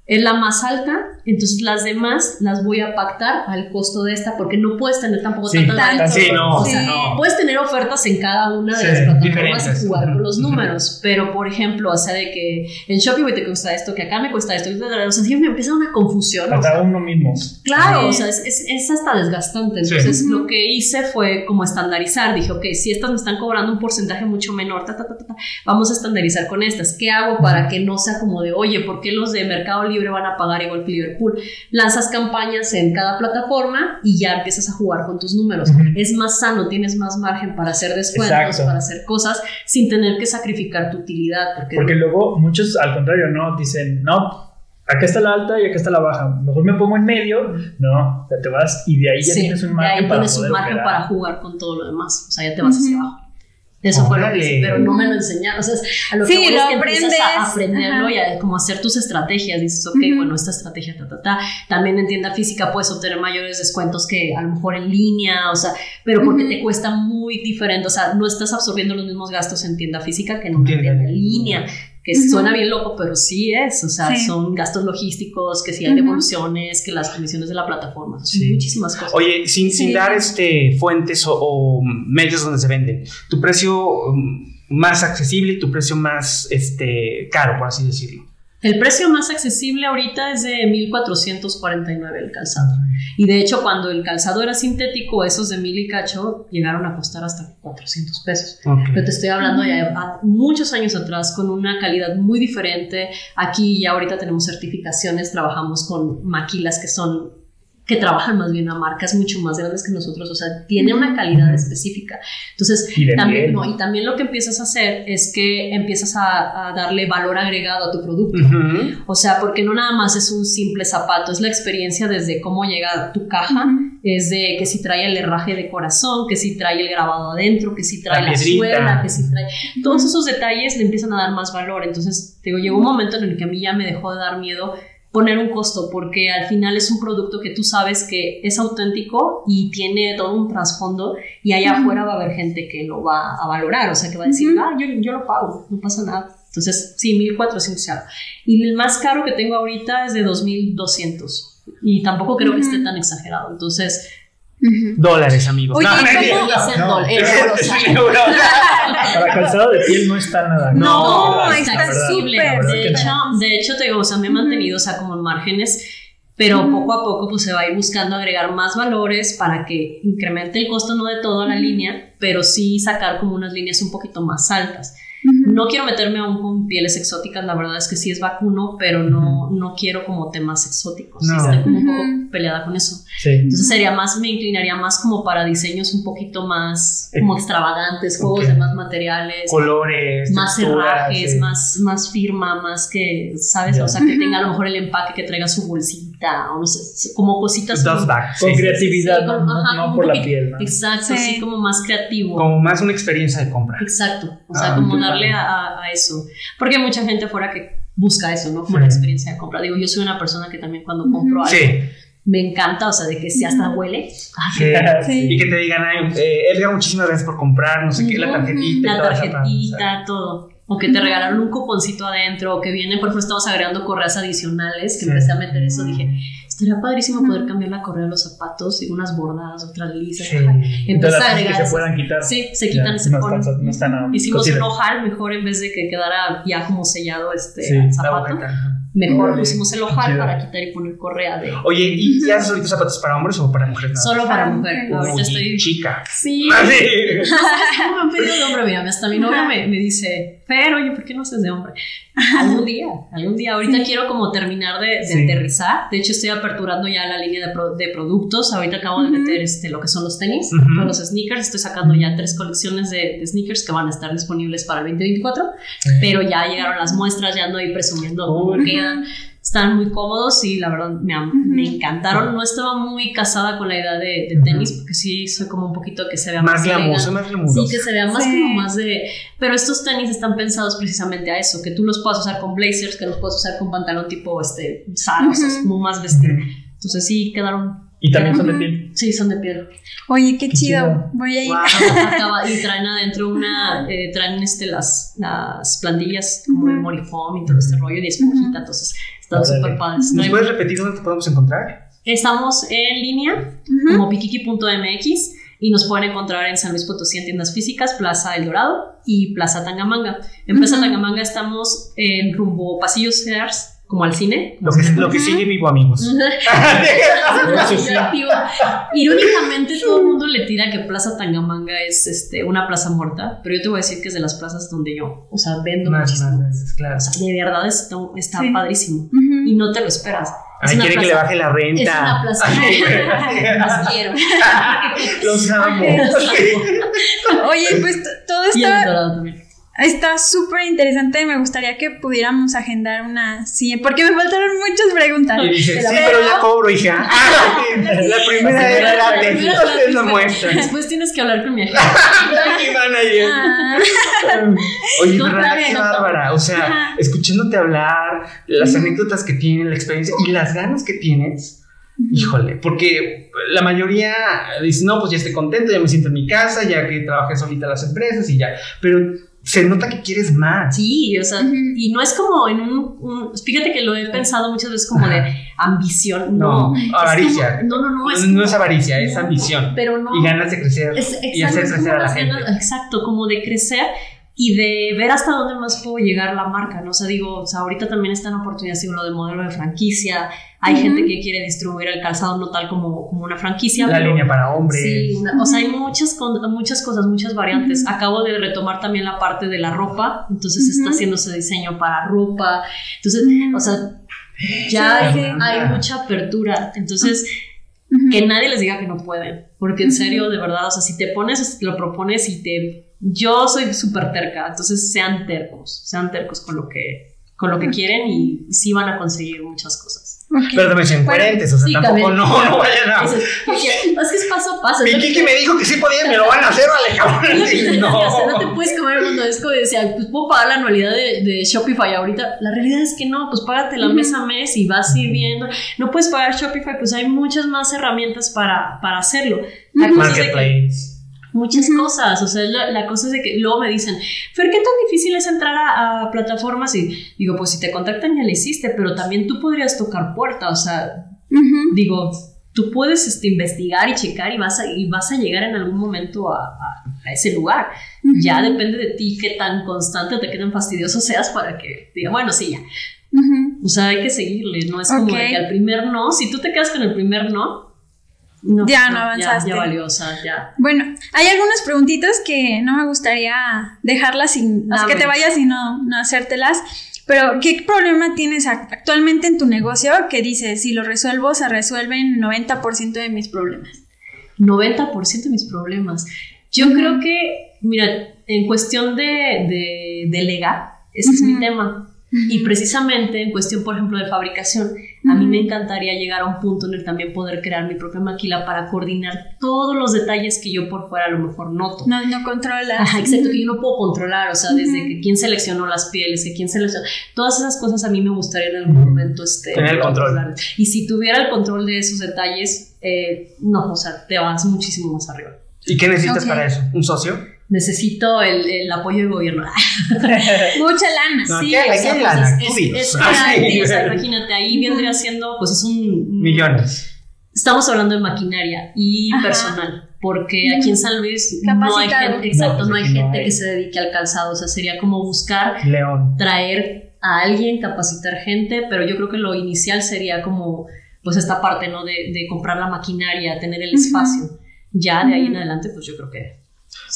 es la más alta, entonces las demás las voy a pactar al costo de esta, porque no puedes tener tampoco Sí, tantas tanto. Sí, no, O sea, Sí. no. Puedes tener ofertas en cada una de Sí, las plataformas y jugar con los números, pero por ejemplo, o sea, de que en Shopify te cuesta esto, que acá me cuesta esto, o sea, siempre me empieza una confusión. o sea, Hasta uno mismo. Claro, Sí. o sea, es, es, es hasta desgastante. Entonces, lo que hice fue como estandarizar. Dije, ok, si estas me están cobrando un porcentaje mucho menor, ta, ta, ta, ta, ta, vamos a estandarizar con estas. ¿Qué hago para que no sea como de, oye, ¿por qué los de Mercado Libre van a pagar igual que Liverpool? Lanzas campañas en cada plataforma y ya empiezas a jugar con tus números. Es más sano, tienes más margen para hacer descuentos, Exacto. para hacer cosas sin tener que sacrificar tu utilidad. Porque, Porque luego muchos, al contrario, no dicen, no, acá está la alta y acá está la baja. Mejor me pongo en medio. No, ya te vas y de ahí ya Sí, tienes un de margen ahí para tienes un poder margen para jugar con todo lo demás. O sea, ya te vas hacia abajo. Eso fue lo que hice, pero no me lo enseñaron. O sea, a lo Sí, que voy lo es que empiezas a aprendes, aprenderlo ajá. y a como hacer tus estrategias. Dices, ok, bueno, esta estrategia, ta, ta, ta. También en tienda física puedes obtener mayores descuentos que a lo mejor en línea, o sea, pero porque te cuesta muy diferente. O sea, no estás absorbiendo los mismos gastos en tienda física que en una Tienda tienda en en línea. Que suena bien loco, pero sí es. O sea, Sí. son gastos logísticos, que si hay Ujú. devoluciones, que las comisiones de la plataforma. Son Sí. muchísimas cosas. Oye, sin, sin Sí. dar este, fuentes o, o medios donde se venden, tu precio um, más accesible y tu precio más este, caro, por así decirlo. El precio más accesible ahorita es de 1449 el calzado. Y de hecho, cuando el calzado era sintético, esos de mil y cacho llegaron a costar hasta 400 pesos. Pero te estoy hablando ya muchos años atrás con una calidad muy diferente. Aquí ya ahorita tenemos certificaciones, trabajamos con maquilas que son que trabajan más bien a marcas mucho más grandes que nosotros, o sea, tiene una calidad específica. Entonces, Y también, no, y también lo que empiezas a hacer es que empiezas a, a darle valor agregado a tu producto. O sea, porque no nada más es un simple zapato, es la experiencia desde cómo llega tu caja, Ujú. es de que si trae el herraje de corazón, que si trae el grabado adentro, que si trae La la, suela, que si trae... Todos esos detalles le empiezan a dar más valor. Entonces, te digo, llegó un momento en el que a mí ya me dejó de dar miedo poner un costo, porque al final es un producto que tú sabes que es auténtico y tiene todo un trasfondo y allá afuera va a haber gente que lo va a valorar, o sea, que va a decir, ah, yo, yo lo pago, no pasa nada. Entonces, sí, 1400 algo. Y el más caro que tengo ahorita es de 2200 y tampoco creo que esté tan exagerado. Entonces, Dólares, amigos. Oye, no, no, dólares, es- en euros. Para calzado de piel no está nada. No, está súper. De hecho, no. de hecho, te digo, o sea, me he mantenido, o sea, como en márgenes, pero poco a poco pues se va a ir buscando agregar más valores para que incremente el costo no de toda la línea, pero sí sacar como unas líneas un poquito más altas. No quiero meterme aún con pieles exóticas, la verdad es que sí es vacuno, pero no, no quiero como temas exóticos. No. Estoy como un poco peleada con eso. Sí. Entonces sería más, me inclinaría más como para diseños un poquito más como extravagantes, juegos de más materiales, Colores, más herrajes, sí. más, más firma, más que, ¿sabes? O sea, que tenga a lo mejor el empaque, que traiga su o no sé, como cositas. Como- Con sí. creatividad, Sí, no, como- no- ajá, no como por la piel. ¿no? Exacto, Sí. así como más creativo. Como más una experiencia de compra. Exacto, o sea, Ah, como qué darle a, a eso. Porque hay mucha gente afuera que busca eso, ¿no? Como Sí. la experiencia de compra. Digo, yo soy una persona que también cuando compro algo Sí. me encanta, o sea, de que si hasta huele. Sí. Sí. Y que te digan, ay, eh, Edgar, muchísimas gracias por comprar, no sé qué, la tarjetita. La tarjetita, todo. O que te regalaron un cuponcito adentro, o que viene, por ejemplo, estamos agregando correas adicionales, que Sí. empecé a meter eso, dije, estaría padrísimo poder cambiar la correa de los zapatos y unas bordadas, otras lisas. Sí. a agregar que se puedan quitar. Sí, se quitan y se ponen. no Hicimos un ojal, mejor en vez de que quedara ya como sellado este Sí, zapato. Mejor Órale, pusimos el ojal para quitar y poner correa de... Oye, ¿y ya haces ahorita zapatos para hombres o para mujeres? nada? Solo para Para mujer. mujeres. Ahorita estoy... chica. Sí, Ah, sí. ¿Cómo me han pedido de hombre? Mira, hasta mi novia me, me dice, pero oye, ¿por qué no haces de hombre? Algún día, algún día. Ahorita quiero como terminar de, de Sí. aterrizar. De hecho, estoy aperturando ya la línea de, pro- de productos. Ahorita acabo de meter este, lo que son los tenis, Ujú. con los sneakers. Estoy sacando ya tres colecciones de, de sneakers que van a estar disponibles para el 2024. Pero ya llegaron las muestras, ya ando ahí presumiendo Uy. Quedan. Están muy cómodos y la verdad me, me encantaron. No estaba muy casada con la idea de, de tenis porque sí soy como un poquito que se vea más, Más elegante. más glamuroso. Sí, que se vea más Sí. como más de... Pero estos tenis están pensados precisamente a eso, que tú los puedas usar con blazers, que los puedas usar con pantalón tipo este, Zara, o sea, es como más vestido. Ujú. Entonces sí, quedaron... Y también son de piel. Sí, son de piel. Oye, qué, Qué chido. chido. Voy a ir. Wow. Acaba- y traen adentro una... eh, traen este, las, las plantillas como de Ujú. Morifoam y todo este rollo y esponjita, entonces están súper padres. ¿Nos puedes repetir dónde te podemos encontrar? Estamos en línea como pikiki.mx y nos pueden encontrar en San Luis Potosí en tiendas físicas, Plaza El Dorado y Plaza Tangamanga. En Plaza. Tangamanga estamos en rumbo Pasillo Sears, como al cine. Lo que, lo que sigue vivo, amigos. Irónicamente todo el mundo le tira que Plaza Tangamanga es este, una plaza muerta, pero yo te voy a decir que es de las plazas donde yo, o sea, vendo Más, muchísimo. más veces, claro. O sea, de verdad está, está Sí. padrísimo y no te lo esperas. Quiere que le baje la renta. Es una plaza. Las quiero. Los amo. Oye, pues todo Y el está dorado también. Está súper interesante. Me gustaría que pudiéramos agendar una sí, porque me faltaron muchas preguntas. Y dice, sí, Pero- ya cobro, hija. Ah, la primera es gratis. Primero Ustedes lo muestran. Después tienes que hablar con mi agente. Ah, Oye, No, bien, qué no, bárbara. O sea, Ajá. escuchándote hablar, las anécdotas que tienes, la experiencia y las ganas que tienes. Híjole, porque la mayoría dice, no, pues ya estoy contento, ya me siento en mi casa, ya que trabajé solita en las empresas y ya. Pero se nota que quieres más. Sí, o sea, y no es como en un, un- Fíjate que lo he pensado muchas veces como Ajá. de ambición. No, No, Es avaricia. como- no, no, no. Es, No, como- es avaricia, es no, ambición. Pero no. Y ganas de crecer Es, y exacto, hacer es crecer como a la gente. ganas- exacto, como de crecer y de ver hasta dónde más puedo llegar la marca, ¿no? O sea, digo, o sea, ahorita también está en oportunidad, digo, lo de modelo de franquicia. Hay gente que quiere distribuir el calzado no tal como, como una franquicia. La pero- línea para hombres. Sí, una- o sea, hay muchas, muchas cosas, muchas variantes. Acabo de retomar también la parte de la ropa, entonces está Ujú. haciéndose diseño para ropa. Entonces, o sea, ya hay, hay mucha apertura. Entonces, que nadie les diga que no pueden, porque en serio, de verdad, o sea, si te pones, lo propones y te... Yo soy súper terca, entonces sean tercos, sean tercos con lo que, con lo que quieren y sí van a conseguir muchas cosas. Pero también son Bueno, incoherentes, o sea, sí, tampoco no, no vayan a. Es, es que es paso a paso. Mi Kiki me dijo que sí podían, me lo van a hacer, vale, cabrón. decía, No. o sea, no te puedes comer el mundo. Es como decía, pues puedo pagar la anualidad de, de Shopify ahorita. La realidad es que no, pues págate la mes a mes y vas a ir viendo. No puedes pagar Shopify, pues hay muchas más herramientas para, para hacerlo. La muchas cosas, o sea, la, la cosa es de que luego me dicen, Fer, ¿qué tan difícil es entrar a, a plataformas? Y digo, pues si te contactan ya le hiciste, pero también tú podrías tocar puerta, o sea, digo, tú puedes este, investigar y checar y vas a, y vas a llegar en algún momento a, a- a ese lugar. Ya depende de ti qué tan constante o qué tan fastidioso seas para que diga, bueno, sí, ya. O sea, hay que seguirle, no es como de que al primer no, si tú te quedas con el primer no, no Ya no avanzaste. Ya, sea, ya. Bueno, hay algunas preguntitas que no me gustaría dejarlas sin, o sea, que te vayas y no, no hacértelas. Pero, ¿qué problema tienes ac- actualmente en tu negocio que dices, si lo resuelvo, se resuelven 90% de mis problemas? 90% de mis problemas. Yo creo que, mira, en cuestión de, de delegar, ese es mi tema. Y precisamente en cuestión, por ejemplo, de fabricación, a mí me encantaría llegar a un punto en el también poder crear mi propia maquila para coordinar todos los detalles que yo por fuera a lo mejor noto. No, no controlas. Ajá, exacto, que yo no puedo controlar, o sea, desde que quién seleccionó las pieles, que quién seleccionó, todas esas cosas a mí me gustaría en algún momento este, Tener el control. Y si tuviera el control de esos detalles, eh, no, o sea, te vas muchísimo más arriba. ¿Y qué necesitas para eso? ¿Un socio? Necesito el, el apoyo del gobierno. Mucha lana. No, sí, ¿qué? o sea, ¿Qué pues, lana? es- Tú es- dinos. es Ah, gratis, sí. o sea, imagínate, ahí vendría siendo, pues es un... Millones. Estamos hablando de maquinaria y Ajá. personal, porque aquí en San Luis no hay gente, exacto, No, no, pues hay no gente hay. que se dedique al calzado, o sea, sería como buscar León. traer a alguien, capacitar gente, pero yo creo que lo inicial sería como, pues esta parte, ¿no? De, de comprar la maquinaria, tener el Ujú. espacio. Ya de ahí en adelante, pues yo creo que...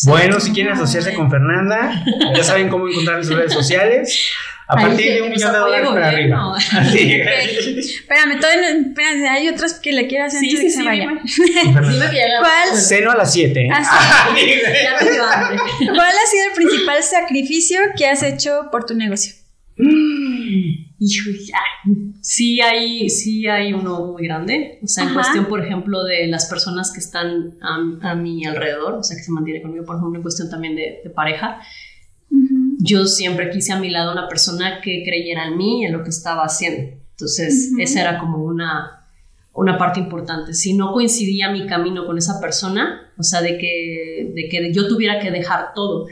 Bueno, si quieren asociarse con Fernanda, ya saben cómo encontrar en sus redes sociales. A Ahí partir de un millón de dólares para arriba. Así. Espérame, todavía no, espérate, hay otras que le quiero hacer Sí, antes sí, que sí, se vaya. ¿Cuál? Ceno a las 7. Ah, ya me dio hambre. ¿Cuál ha sido el principal sacrificio que has hecho por tu negocio? Ya. Sí hay, sí hay uno muy grande. O sea, en Ajá. cuestión, por ejemplo, de las personas que están a, a mi alrededor, o sea, que se mantiene conmigo, por ejemplo, en cuestión también de, de pareja. Yo siempre quise a mi lado una persona que creyera en mí y en lo que estaba haciendo. Entonces, Ujú. esa era como una, una parte importante. Si no coincidía mi camino con esa persona, o sea, de que, de que yo tuviera que dejar todo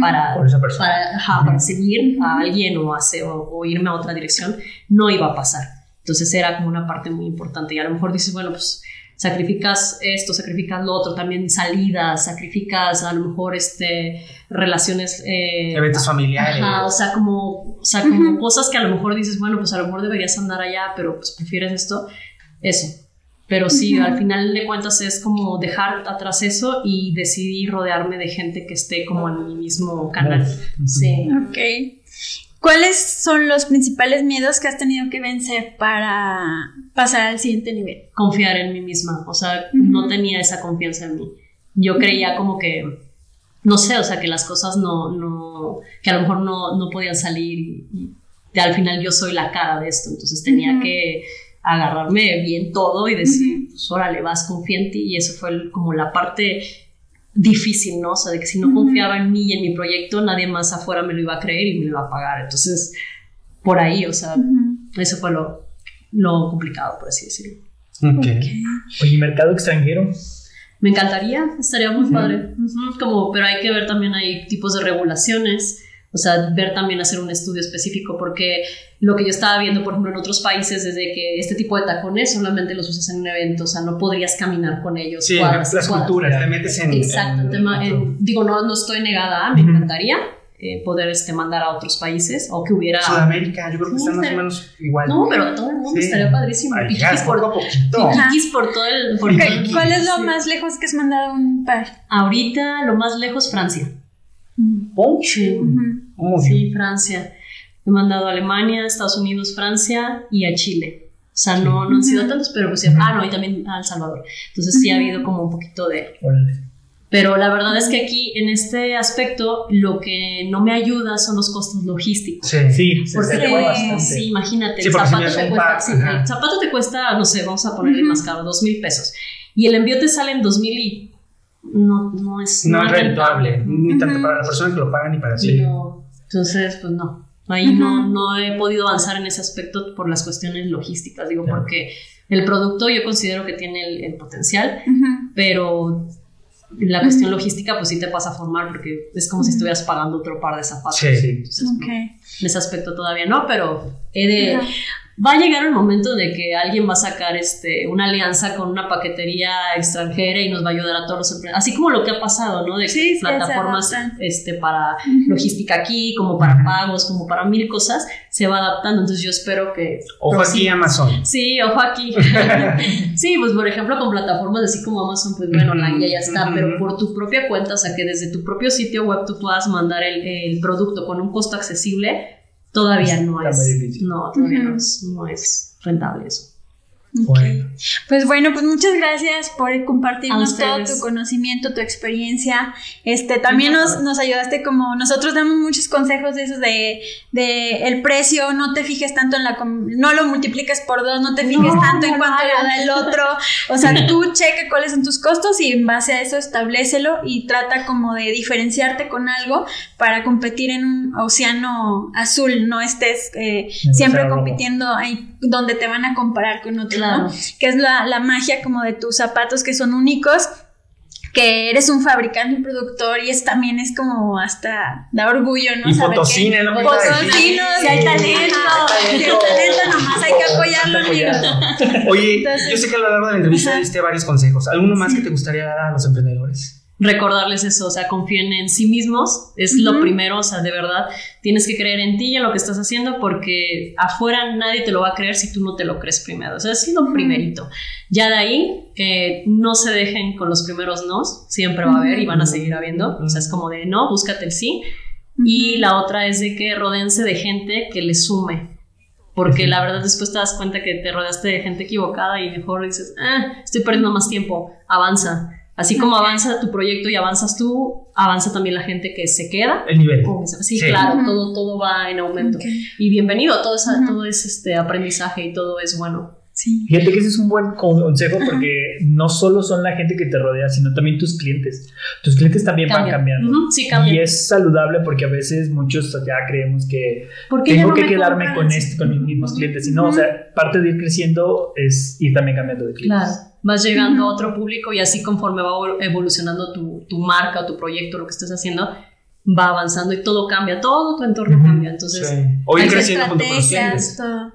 para, Por esa persona. para, ajá, para seguir a alguien o, hacer, o, o irme a otra dirección, no iba a pasar. Entonces era como una parte muy importante. Y a lo mejor dices, bueno, pues sacrificas esto, sacrificas lo otro, también salidas, sacrificas a lo mejor este, relaciones... eh, Eventos familiares. Ajá, o sea, como, o sea, como cosas que a lo mejor dices, bueno, pues a lo mejor deberías andar allá, pero pues prefieres esto, eso. Pero sí, al final de cuentas es como dejar atrás eso y decidir rodearme de gente que esté como en mi mismo canal. Sí. Ok. ¿Cuáles son los principales miedos que has tenido que vencer para pasar al siguiente nivel? Confiar en mí misma, o sea, no tenía esa confianza en mí. Yo creía como que, no sé, o sea, que las cosas no, no, que a lo mejor no, no podían salir y, al final yo soy la cara de esto, entonces tenía que agarrarme bien todo y decir, Ujú. pues órale, vas, confía en ti y eso fue el- como la parte difícil, ¿no? O sea, de que si no confiaba en mí y en mi proyecto, nadie más afuera me lo iba a creer y me lo iba a pagar. Entonces, por ahí, o sea, eso fue lo, lo complicado, por así decirlo. Ok. Oye, mercado extranjero. Me encantaría, estaría muy padre. Como, pero hay que ver también hay tipos de regulaciones, o sea, ver también hacer un estudio específico, porque lo que yo estaba viendo, por ejemplo, en otros países, desde que este tipo de tacones solamente los usas en un evento, o sea, no podrías caminar con ellos. Sí, cuadras las cuadras. culturas, te metes en. Exacto, en- tema- en- digo, no, no estoy negada, me encantaría eh, poder este, mandar a otros países o que hubiera... Sudamérica, yo creo que están más o menos igual. No, pero todo el mundo Sí. estaría padrísimo. Piquis por, poco a poquito. Ajá. piquis por todo el... por todo el- ¿Cuál es lo Sí. más lejos que has mandado un par? Ahorita lo más lejos, Francia. Muy Sí. Francia. He mandado a Alemania, Estados Unidos, Francia y a Chile. O sea, no, no han sido tantos, pero pues. Ah, no, y también a El Salvador. Entonces sí ha habido como un poquito de. Pero la verdad es que aquí, en este aspecto, lo que no me ayuda son los costos logísticos. Sí. Sí, Porque, bastante. sí, imagínate, Sí, el si zapato, te cuesta, pack, sí, el zapato te cuesta, no sé, vamos a ponerle más caro, dos mil pesos. Y el envío te sale en dos mil y no, no es, No es rentable, ni tanto para la persona que lo paga ni para Sí, sí. no. Entonces, pues no. Ahí no, no he podido avanzar en ese aspecto por las cuestiones logísticas. Digo, Claro. porque el producto yo considero que tiene el, el potencial, pero la cuestión logística, pues sí te pasa a formar porque es como si estuvieras pagando otro par de zapatos. Sí. Entonces, no. Ok. En ese aspecto todavía no, pero he de. Va a llegar el momento de que alguien va a sacar este, una alianza con una paquetería extranjera y nos va a ayudar a todos los emprendedores. Así como lo que ha pasado, ¿no? De que Sí, plataformas este, para logística aquí, como para pagos, como para mil cosas, se va adaptando. Entonces yo espero que. Ojo aquí sí, Amazon. Sí, ojo aquí. sí, pues por ejemplo con plataformas así como Amazon, pues bueno, Ujú, online ya, está, pero por tu propia cuenta, o sea que desde tu propio sitio web tú puedas mandar el, el producto con un costo accesible, todavía no es. No, todavía no, es, no es rentable eso. Bueno. Pues bueno, pues muchas gracias por compartirnos todo tu conocimiento, tu experiencia. Este, también nos, nos ayudaste como nosotros damos muchos consejos de esos de, de el precio, no te fijes tanto en la no lo multipliques por dos, no te fijes No, tanto en no cuánto da hagas. el otro. O sea, tú checa cuáles son tus costos y en base a eso establecelo y trata como de diferenciarte con algo para competir en un océano azul, no estés eh, siempre compitiendo ahí donde te van a comparar con otro, Claro. ¿no? Que es la, la magia como de tus zapatos que son únicos, que eres un fabricante, un productor y es también es como hasta da orgullo, ¿no? Y Saber Potosina, que- a decir. Potosino, si hay talento, si hay talento, nomás hay que apoyarlo, amigo. Oye, Entonces- yo sé que a lo largo de la entrevista diste varios consejos. ¿Alguno más que te gustaría dar a los emprendedores? Recordarles eso, o sea, confíen en sí mismos, es lo primero, o sea, de verdad, tienes que creer en ti y en lo que estás haciendo porque afuera nadie te lo va a creer si tú no te lo crees primero, o sea, es lo primerito. Ya de ahí, que no se dejen con los primeros nos, siempre va a haber y van a seguir habiendo, o sea, es como de no, búscate el sí. Y la otra es de que rodense de gente que le sume. Porque la verdad después te das cuenta que te rodeaste de gente equivocada y mejor dices, ah, estoy perdiendo más tiempo, avanza. Así como avanza tu proyecto y avanzas tú, avanza también la gente que se queda. El nivel. Sí, Sí. claro, Ujú. todo, todo va en aumento. Ok. Y bienvenido, todo, esa- Ujú. todo es este aprendizaje y todo es bueno. Sí. Fíjate que ese es un buen consejo porque no solo son la gente que te rodea, sino también tus clientes. Tus clientes también van Cambia. cambiando. Sí, cambia. Y es saludable porque a veces muchos ya creemos que ¿Por qué ya tengo no que me quedarme compran? con, este, con mis mismos clientes. Y no, o sea, parte de ir creciendo es ir también cambiando de clientes. Claro, vas llegando Ujú. a otro público y así conforme va evol- evolucionando tu, tu marca o tu proyecto, lo que estés haciendo, va avanzando y todo cambia, todo tu entorno Ujú. cambia. Entonces, Sí. O ir hay creciendo Estrategias, todo.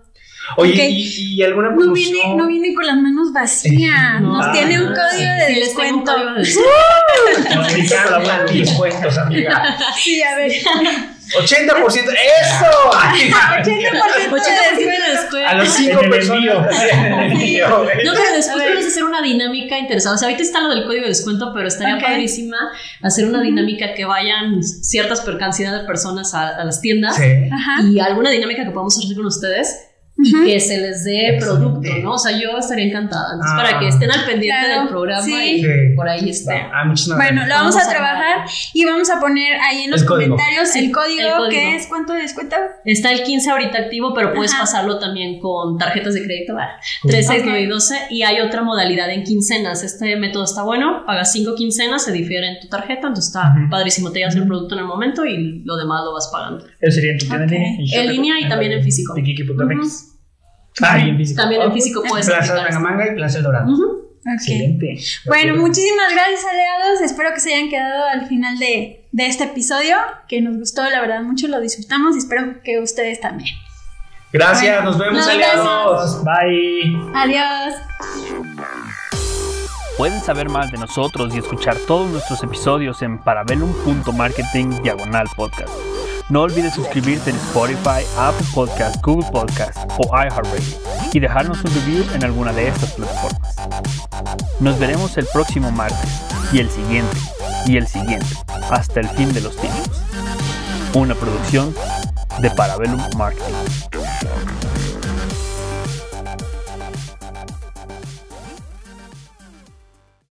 Oye, Ok. ¿y, y alguna No promoción? viene, no viene con las manos vacías. No. Nos tiene un Ah, código de sí, descuento. No, tiene descuentos, amiga. Sí, a ver. 80%. ¡Eso! 80% de 80% descuento. de descuento. A los cinco En el personas. No, pero después puedes hacer una dinámica interesante. O sea, ahorita está lo del código de descuento, pero estaría Ok. padrísima hacer una dinámica que vayan ciertas per cantidad de personas a, a las tiendas Sí. Ajá. y alguna dinámica que podamos hacer con ustedes Que se les dé Excelente. producto, ¿no? O sea, yo estaría encantada. Entonces, Ah. para que estén al pendiente Claro, del programa sí. y Sí. por ahí esté. Ah, Bueno, lo vamos, Vamos a a trabajar y vamos a poner ahí en los El código. comentarios el código, el código. que es cuánto de descuento. Está el 15 ahorita activo, pero puedes Ajá. pasarlo también con tarjetas de crédito. ah, 3, 6, 9 y 12. Y hay otra modalidad en quincenas. Este método está bueno. Pagas 5 quincenas, se difiere en tu tarjeta. Entonces está padrísimo. Te llevas el producto en el momento y lo demás lo vas pagando. Eso sería en tu tienda Ok. en línea. En línea y también en físico. Kiki.mx. Ah, en físico. También en Ah, físico puedes Plaza. Tangamanga y Plaza El Dorado. Excelente. Bueno, muchísimas gracias aliados. Espero que se hayan quedado al final de, de este episodio, que nos gustó, la verdad, mucho, lo disfrutamos y espero que ustedes también. Gracias, Bueno, nos vemos, nos aliados. Bye. Adiós. Pueden saber más de nosotros y escuchar todos nuestros episodios en parabellum.marketing diagonal podcast. No olvides suscribirte en Spotify, Apple Podcast, Google Podcast o iHeartRadio y dejarnos un review en alguna de estas plataformas. Nos veremos el próximo martes y el siguiente y el siguiente hasta el fin de los tiempos. Una producción de Parabellum Marketing.